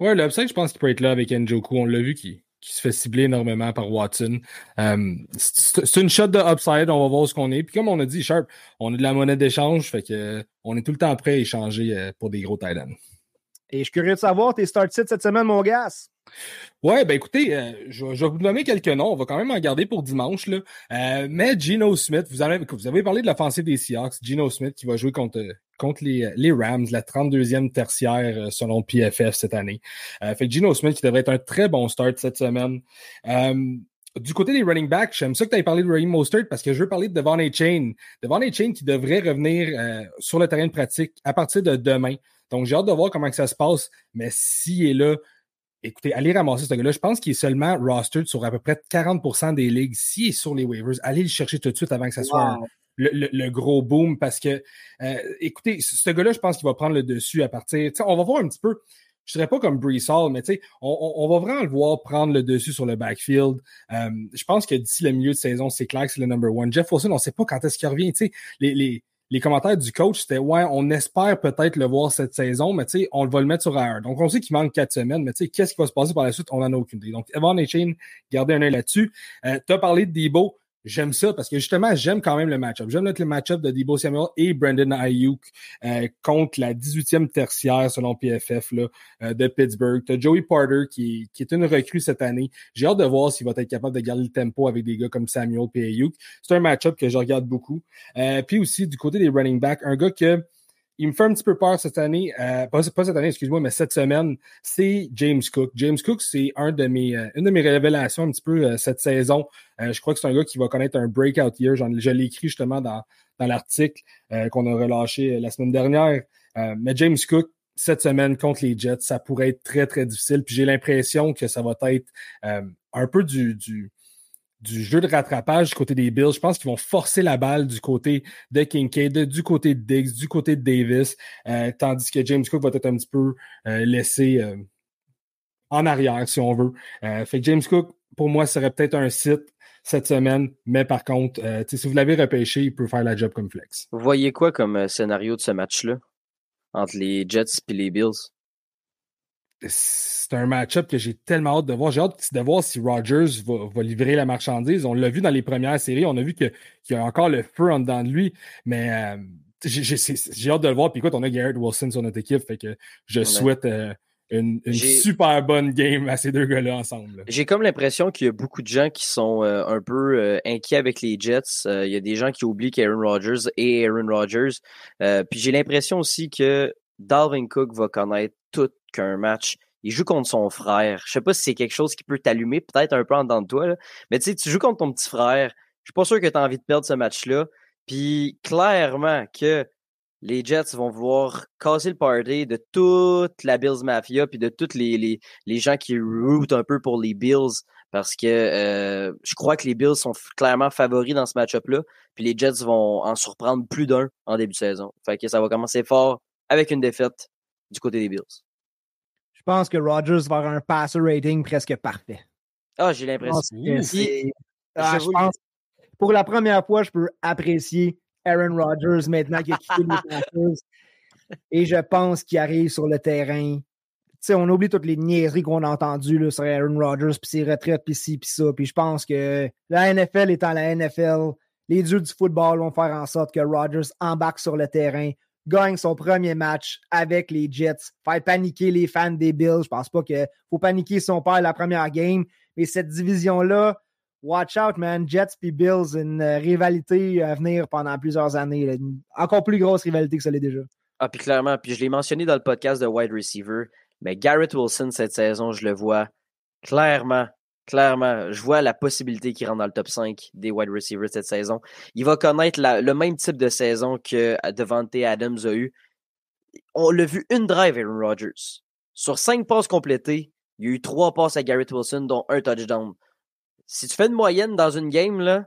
Ouais, l'upside, je pense qu'il peut être là avec Njoku. On l'a vu qui, qui se fait cibler énormément par Watson. Euh, c'est une shot de upside, on va voir ce qu'on est. Puis comme on a dit, Sharp, on a de la monnaie d'échange, fait que on est tout le temps prêt à échanger euh, pour des gros Titans. Et je suis curieux de savoir tes start sits cette semaine, mon gars. Ouais, ben écoutez, euh, je, vais vous nommer quelques noms. On va quand même en garder pour dimanche. Là. Euh, mais Geno Smith, vous avez, vous avez parlé de l'offensive des Seahawks. Geno Smith qui va jouer contre, contre les, les Rams, la 32e tertiaire euh, selon PFF cette année. fait que Geno Smith qui devrait être un très bon start cette semaine. du côté des running backs, j'aime ça que tu aies parlé de Raheem Mostert parce que je veux parler de Devon A. Chain. Devon A. Chain qui devrait revenir sur le terrain de pratique à partir de demain. Donc, j'ai hâte de voir comment ça se passe. Mais s'il est là, écoutez, allez ramasser ce gars-là. Je pense qu'il est seulement rostered sur à peu près 40% des ligues. S'il est sur les waivers, allez le chercher tout de suite avant que ça soit le, gros boom parce que, euh, écoutez, ce gars-là, je pense qu'il va prendre le dessus à partir. On va voir un petit peu. Je ne serais pas comme Brees Hall, mais on, on, va vraiment le voir prendre le dessus sur le backfield. Euh, je pense que d'ici le milieu de saison, c'est clair que c'est le number one. Jeff Wilson, on ne sait pas quand est-ce qu'il revient. Les, les, les commentaires du coach, c'était ouais, on espère peut-être le voir cette saison, mais on va le mettre sur air. Donc, on sait qu'il manque quatre semaines, mais qu'est-ce qui va se passer par la suite? On n'en a aucune idée. Donc, Evan Chain, gardez un œil là-dessus. Euh, tu as parlé de Debo. J'aime ça parce que justement, j'aime quand même le match-up. J'aime le match-up de Debo Samuel et Brandon Ayuk euh, contre la 18e tertiaire selon PFF là, euh, de Pittsburgh. T'as Joey Porter qui, qui, est une recrue cette année. J'ai hâte de voir s'il va être capable de garder le tempo avec des gars comme Samuel et Ayuk. C'est un match-up que je regarde beaucoup. Euh, puis aussi, du côté des running backs, un gars que il me fait un petit peu peur cette année, euh, pas, cette année, excuse-moi, mais cette semaine, c'est James Cook. James Cook, c'est un de mes, euh, une de mes révélations un petit peu euh, cette saison. je crois que c'est un gars qui va connaître un breakout year. je l'ai écrit justement dans, dans l'article qu'on a relâché la semaine dernière. mais James Cook, cette semaine contre les Jets, ça pourrait être très, très difficile. Puis j'ai l'impression que ça va être un peu du, du du jeu de rattrapage du côté des Bills. Je pense qu'ils vont forcer la balle du côté de Kincaid, du côté de Diggs, du côté de Davis, euh, tandis que James Cook va être un petit peu euh, laissé euh, en arrière, si on veut. fait que James Cook, pour moi, serait peut-être un site cette semaine, mais par contre, si vous l'avez repêché, il peut faire la job comme flex. Vous voyez quoi comme scénario de ce match-là? Entre les Jets et les Bills? C'est un match-up que j'ai tellement hâte de voir. J'ai hâte de voir si Rogers va, livrer la marchandise. On l'a vu dans les premières séries. On a vu qu'il y a encore le feu en dedans de lui. Mais euh, j'ai hâte de le voir. Puis écoute, on a Garrett Wilson sur notre équipe. Fait que je souhaite euh, une, super bonne game à ces deux gars-là ensemble. J'ai comme l'impression qu'il y a beaucoup de gens qui sont euh, un peu inquiets avec les Jets. il y a des gens qui oublient qu'Aaron Rodgers est Aaron Rodgers. puis j'ai l'impression aussi que Dalvin Cook va connaître tout qu'un match. Il joue contre son frère. Je sais pas si c'est quelque chose qui peut t'allumer, peut-être un peu en dedans de toi, mais tu sais, tu joues contre ton petit frère. Je suis pas sûr que tu as envie de perdre ce match-là. Puis clairement que les Jets vont vouloir casser le party de toute la Bills Mafia puis de tous les, les, les, gens qui rootent un peu pour les Bills parce que euh, je crois que les Bills sont clairement favoris dans ce match-up-là. Puis les Jets vont en surprendre plus d'un en début de saison. Fait que ça va commencer fort avec une défaite du côté des Bills. Je pense que Rodgers va avoir un passer rating presque parfait. Ah, j'ai l'impression. Ah, pour la première fois, je peux apprécier Aaron Rodgers maintenant qu'il a quitté les Panthers. Et je pense qu'il arrive sur le terrain. sais, on oublie toutes les niaiseries qu'on a entendues là, sur Aaron Rodgers, puis ses retraites, puis ci, puis ça. Puis je pense que la NFL étant la NFL, les dieux du football vont faire en sorte que Rodgers embarque sur le terrain, gagne son premier match avec les Jets, faire paniquer les fans des Bills. Je pense pas qu'il faut paniquer son père la première game, mais cette division-là, watch out, man. Jets puis Bills, une rivalité à venir pendant plusieurs années. Une encore plus grosse rivalité que ça l'est déjà. Ah, puis clairement, puis je l'ai mentionné dans le podcast de wide receiver, mais Garrett Wilson, cette saison, je le vois clairement Clairement, je vois la possibilité qu'il rentre dans le top 5 des wide receivers cette saison. Il va connaître le même type de saison que Devante Adams a eu. On l'a vu une drive, Aaron Rodgers. Sur cinq passes complétées, il y a eu trois passes à Garrett Wilson, dont un touchdown. Si tu fais une moyenne dans une game, là,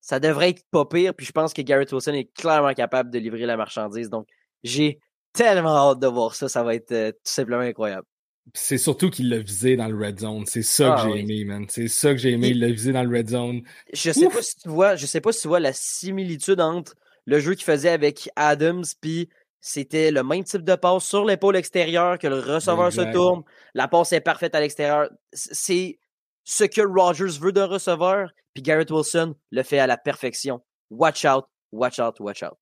ça devrait être pas pire. Puis je pense que Garrett Wilson est clairement capable de livrer la marchandise. Donc, j'ai tellement hâte de voir ça. Ça va être euh, tout simplement incroyable. C'est surtout qu'il l'a visé dans le red zone. C'est ça que ah j'ai aimé, man. C'est ça que j'ai aimé. Il l'a visé dans le red zone. Je sais pas si tu vois, je sais pas si tu vois la similitude entre le jeu qu'il faisait avec Adams, puis c'était le même type de passe sur l'épaule extérieure que le receveur se tourne. La passe est parfaite à l'extérieur. C'est ce que Rogers veut d'un receveur, puis Garrett Wilson le fait à la perfection. Watch out, watch out, watch out.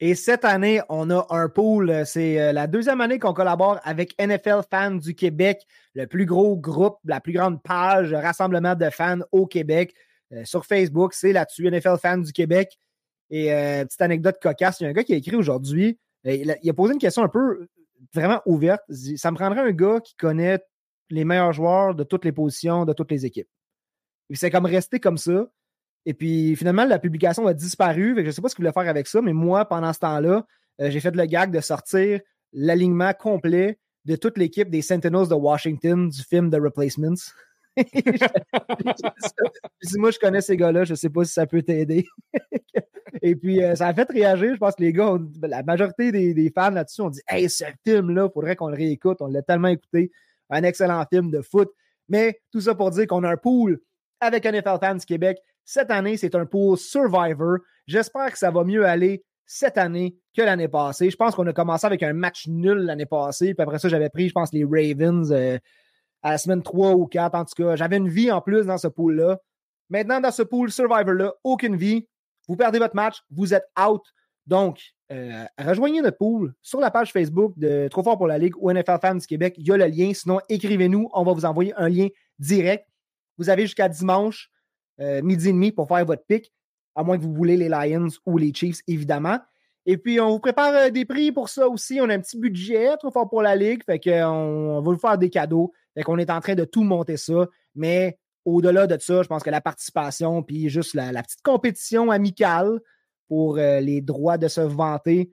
Et cette année, on a un pool. Euh, c'est euh, la deuxième année qu'on collabore avec NFL Fans du Québec, le plus gros groupe, la plus grande page rassemblement de fans au Québec. Euh, sur Facebook, c'est là-dessus, NFL Fans du Québec. Et petite anecdote cocasse, il y a un gars qui a écrit aujourd'hui. Il, a posé une question un peu vraiment ouverte. Ça me prendrait un gars qui connaît les meilleurs joueurs de toutes les positions, de toutes les équipes. C'est comme resté comme ça. Et puis finalement, la publication a disparu. je ne sais pas ce qu'il voulait faire avec ça, mais moi, pendant ce temps-là, euh, j'ai fait le gag de sortir l'alignement complet de toute l'équipe des Sentinels de Washington du film The Replacements. moi, je connais ces gars-là, je ne sais pas si ça peut t'aider. Et puis, euh, ça a fait réagir. Je pense que les gars, la majorité des, fans là-dessus ont dit Hey, ce film-là, il faudrait qu'on le réécoute. On l'a tellement écouté. Un excellent film de foot. Mais tout ça pour dire qu'on a un pool avec NFL Fans Québec cette année, c'est un pool Survivor. J'espère que ça va mieux aller cette année que l'année passée. Je pense qu'on a commencé avec un match nul l'année passée. Puis après ça, j'avais pris, je pense, les Ravens euh, à la semaine 3 ou 4. En tout cas, j'avais une vie en plus dans ce pool-là. Maintenant, dans ce pool Survivor-là, aucune vie. Vous perdez votre match, vous êtes out. Donc, euh, rejoignez notre pool sur la page Facebook de Trop fort pour la Ligue ou NFL Fans du Québec. Il y a le lien. Sinon, écrivez-nous. On va vous envoyer un lien direct. Vous avez jusqu'à dimanche, euh, midi et demi, pour faire votre pick, à moins que vous voulez les Lions ou les Chiefs, évidemment. Et puis, on vous prépare euh, des prix pour ça aussi. On a un petit budget trop fort pour la Ligue. Fait qu'on on va vous faire des cadeaux. Fait qu'on est en train de tout monter ça. Mais au-delà de ça, je pense que la participation, puis juste la, petite compétition amicale pour euh, les droits de se vanter,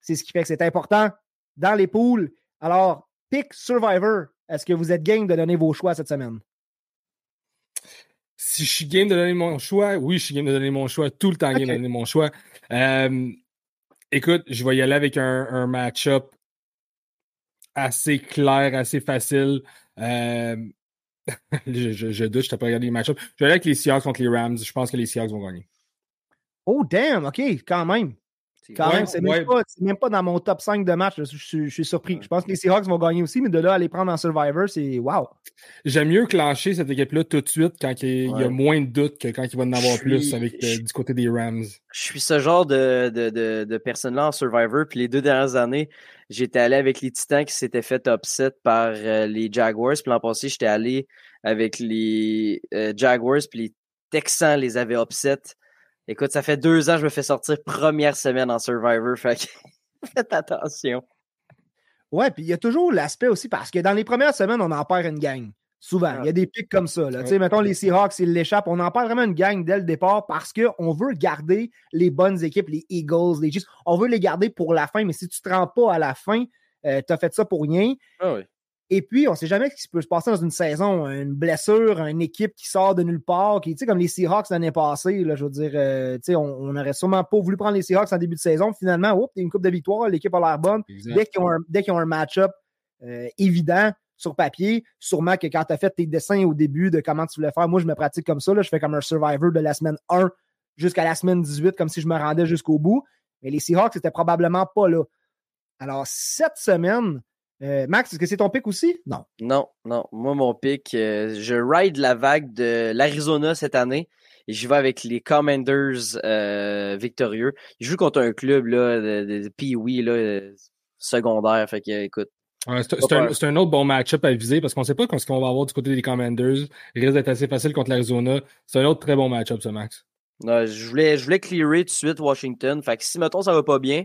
c'est ce qui fait que c'est important dans les poules. Alors, pick Survivor. Est-ce que vous êtes game de donner vos choix cette semaine? Si je suis game de donner mon choix, oui, je suis game de donner mon choix, tout le temps game de donner mon choix. Euh, écoute, je vais y aller avec un, match-up assez clair, assez facile. Euh, je, je, je, doute, je t'ai pas regardé les match-ups. Je vais aller avec les Seahawks contre les Rams. Je pense que les Seahawks vont gagner. Oh, damn, OK, quand même. Quand même, c'est même, même, pas dans mon top 5 de match. Je, suis surpris. Je pense que les Seahawks vont gagner aussi, mais de là à les prendre en Survivor, c'est wow. J'aime mieux clencher cette équipe-là tout de suite quand il y a moins de doutes que quand il va en avoir plus avec euh, du côté des Rams. Je suis ce genre de, de, de, de personne-là en Survivor. Puis les deux dernières années, j'étais allé avec les Titans qui s'étaient fait upset par euh, les Jaguars. Puis l'an passé, j'étais allé avec les euh, Jaguars. Puis les Texans les avaient upset. Écoute, ça fait deux ans que je me fais sortir première semaine en Survivor. Fait faites attention. Ouais, puis il y a toujours l'aspect aussi, parce que dans les premières semaines, on en perd une gang. Souvent. Il y a des pics comme ça. Là. sais, Mettons les Seahawks, ils l'échappent. On en perd vraiment une gang dès le départ parce qu'on veut garder les bonnes équipes, les Eagles, les Chiefs. On veut les garder pour la fin, mais si tu ne te rends pas à la fin, euh, tu as fait ça pour rien. Ah oui. Et puis, on ne sait jamais ce qui peut se passer dans une saison. Une blessure, une équipe qui sort de nulle part, qui, comme les Seahawks l'année passée, là, je veux dire, euh, on n'aurait sûrement pas voulu prendre les Seahawks en début de saison. Finalement, oups, une coupe de victoire, l'équipe a l'air bonne. Dès qu'ils ont un, un match-up euh, évident sur papier, sûrement que quand tu as fait tes dessins au début de comment tu voulais faire, moi, je me pratique comme ça. Là, je fais comme un survivor de la semaine 1 jusqu'à la semaine 18, comme si je me rendais jusqu'au bout. Mais les Seahawks, c'était probablement pas là. Alors, cette semaine, euh, Max, est-ce que c'est ton pic aussi? Non. Non, non. Moi, mon pic, euh, je ride la vague de l'Arizona cette année et je vais avec les Commanders euh, victorieux. Ils jouent contre un club là, de, de, de secondaire. Fait que, écoute. c'est un, autre bon match-up à viser parce qu'on ne sait pas ce qu'on va avoir du côté des Commanders. Il risque d'être assez facile contre l'Arizona. C'est un autre très bon match-up, ce Max. je, voulais, je voulais clearer tout de suite Washington. Fait que si, mettons, ça va pas bien,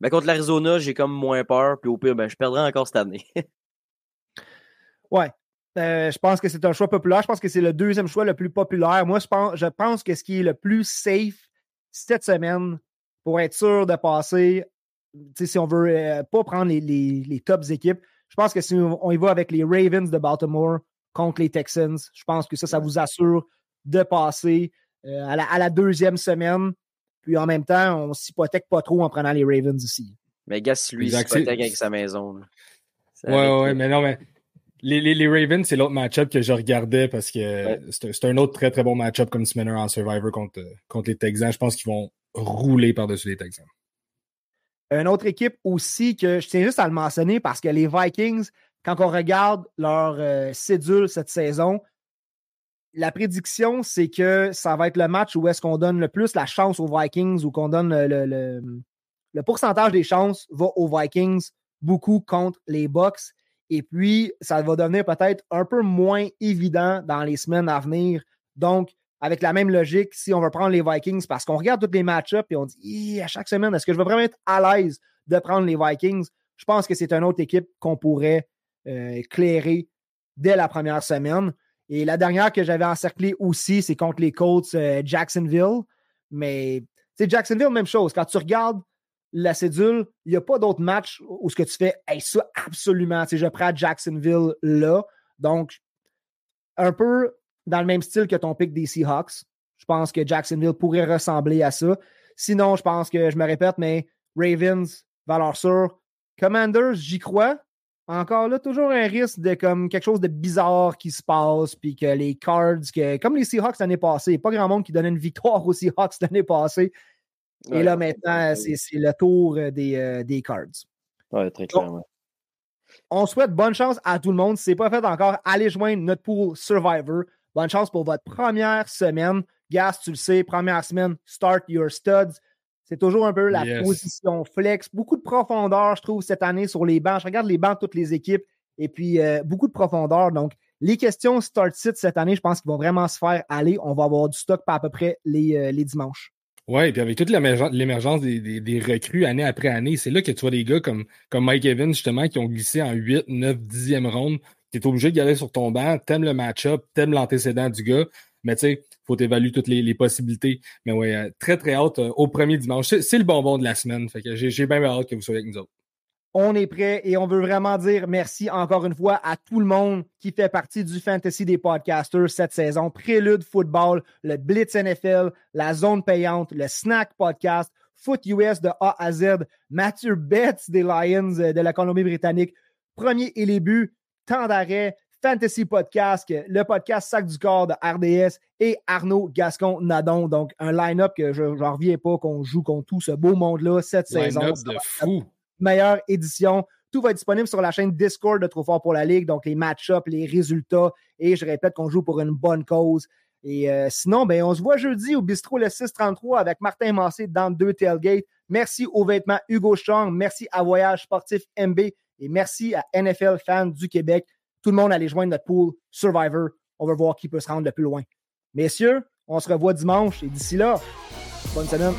mais contre l'Arizona, j'ai comme moins peur. Puis au pire, ben, je perdrai encore cette année. ouais. Euh, je pense que c'est un choix populaire. Je pense que c'est le deuxième choix le plus populaire. Moi, je pense, je pense que ce qui est le plus safe cette semaine pour être sûr de passer, si on veut euh, pas prendre les, les, tops équipes, je pense que si on y va avec les Ravens de Baltimore contre les Texans, je pense que ça, ça vous assure de passer euh, à, la, à, la, deuxième semaine. Puis en même temps, on s'hypothèque pas trop en prenant les Ravens ici. Mais Gas, lui, s'hypothèque avec sa maison. Ouais, ouais, mais non, mais les, les, les Ravens, c'est l'autre match-up que je regardais parce que c'est un autre très, très bon match-up comme Sminner en Survivor contre, contre les Texans. Je pense qu'ils vont rouler par-dessus les Texans. Une autre équipe aussi que je tiens juste à le mentionner parce que les Vikings, quand on regarde leur euh, cédule cette saison, la prédiction, c'est que ça va être le match où est-ce qu'on donne le plus la chance aux Vikings ou qu'on donne le, le, pourcentage des chances va aux Vikings beaucoup contre les Bucks. Et puis, ça va devenir peut-être un peu moins évident dans les semaines à venir. Donc, avec la même logique, si on veut prendre les Vikings, parce qu'on regarde tous les match-ups et on dit à chaque semaine, est-ce que je vais vraiment être à l'aise de prendre les Vikings? Je pense que c'est une autre équipe qu'on pourrait euh, éclairer dès la première semaine. Et la dernière que j'avais encerclée aussi, c'est contre les Colts euh, Jacksonville. Mais c'est Jacksonville, même chose. Quand tu regardes la cédule, il n'y a pas d'autres matchs où ce que tu fais, hey, ça, absolument. je prends Jacksonville là. Donc, un peu dans le même style que ton pick des Seahawks. Je pense que Jacksonville pourrait ressembler à ça. Sinon, je pense que je me répète, mais Ravens, valeur sûre. Commanders, j'y crois encore là, toujours un risque de comme quelque chose de bizarre qui se passe, puis que les Cards, que, comme les Seahawks l'année passée, il n'y a pas grand monde qui donnait une victoire aux Seahawks l'année passée. Et là, maintenant, c'est le tour euh, des, euh, des Cards. Oui, très clairement. On souhaite bonne chance à tout le monde. Si ce n'est pas fait encore, allez joindre notre pool Survivor. Bonne chance pour votre première semaine. Gas, tu le sais, première semaine, start your studs. C'est toujours un peu la position flex. Beaucoup de profondeur, je trouve, cette année sur les bancs. Je regarde les bancs de toutes les équipes et puis euh, beaucoup de profondeur. Donc, les questions start sit cette année, je pense qu'ils vont vraiment se faire aller. On va avoir du stock par à peu près les, euh, les dimanches. Oui, puis avec toute l'émergence des, des, recrues année après année, c'est là que tu vois des gars comme, comme Mike Evans, justement, qui ont glissé en 8, 9, 10e ronde. Tu es obligé de garder sur ton banc, t'aimes le match-up, t'aimes l'antécédent du gars, mais tu sais, faut évaluer toutes les, possibilités. Mais ouais, euh, très, très hâte euh, au premier dimanche. C'est le bonbon de la semaine. Fait que j'ai bien hâte que vous soyez avec nous autres. On est prêt et on veut vraiment dire merci encore une fois à tout le monde qui fait partie du fantasy des podcasters cette saison. Prélude Football, le Blitz NFL, la zone payante, le Snack Podcast, Foot US de A à Z, Mathieu Betts des Lions de la Colombie-Britannique, Premier et les buts, Temps d'arrêt, Fantasy Podcast, le podcast Sac du corps de RDS et Arnaud Gascon-Nadon. Donc, un line-up que je n'en reviens pas qu'on joue contre tout ce beau monde-là cette saison. De fou meilleure édition. Tout va être disponible sur la chaîne Discord de Trop Fort pour la Ligue, donc les match-ups, les résultats. Et je répète qu'on joue pour une bonne cause. Et euh, sinon, ben, on se voit jeudi au bistrot le 633 avec Martin Massé dans deux tailgates. Merci aux vêtements Hugo Strong. Merci à Voyage Sportif MB. Et merci à NFL Fans du Québec. Tout le monde allait joindre notre pool Survivor. On va voir qui peut se rendre le plus loin. Messieurs, on se revoit dimanche et d'ici là, bonne semaine.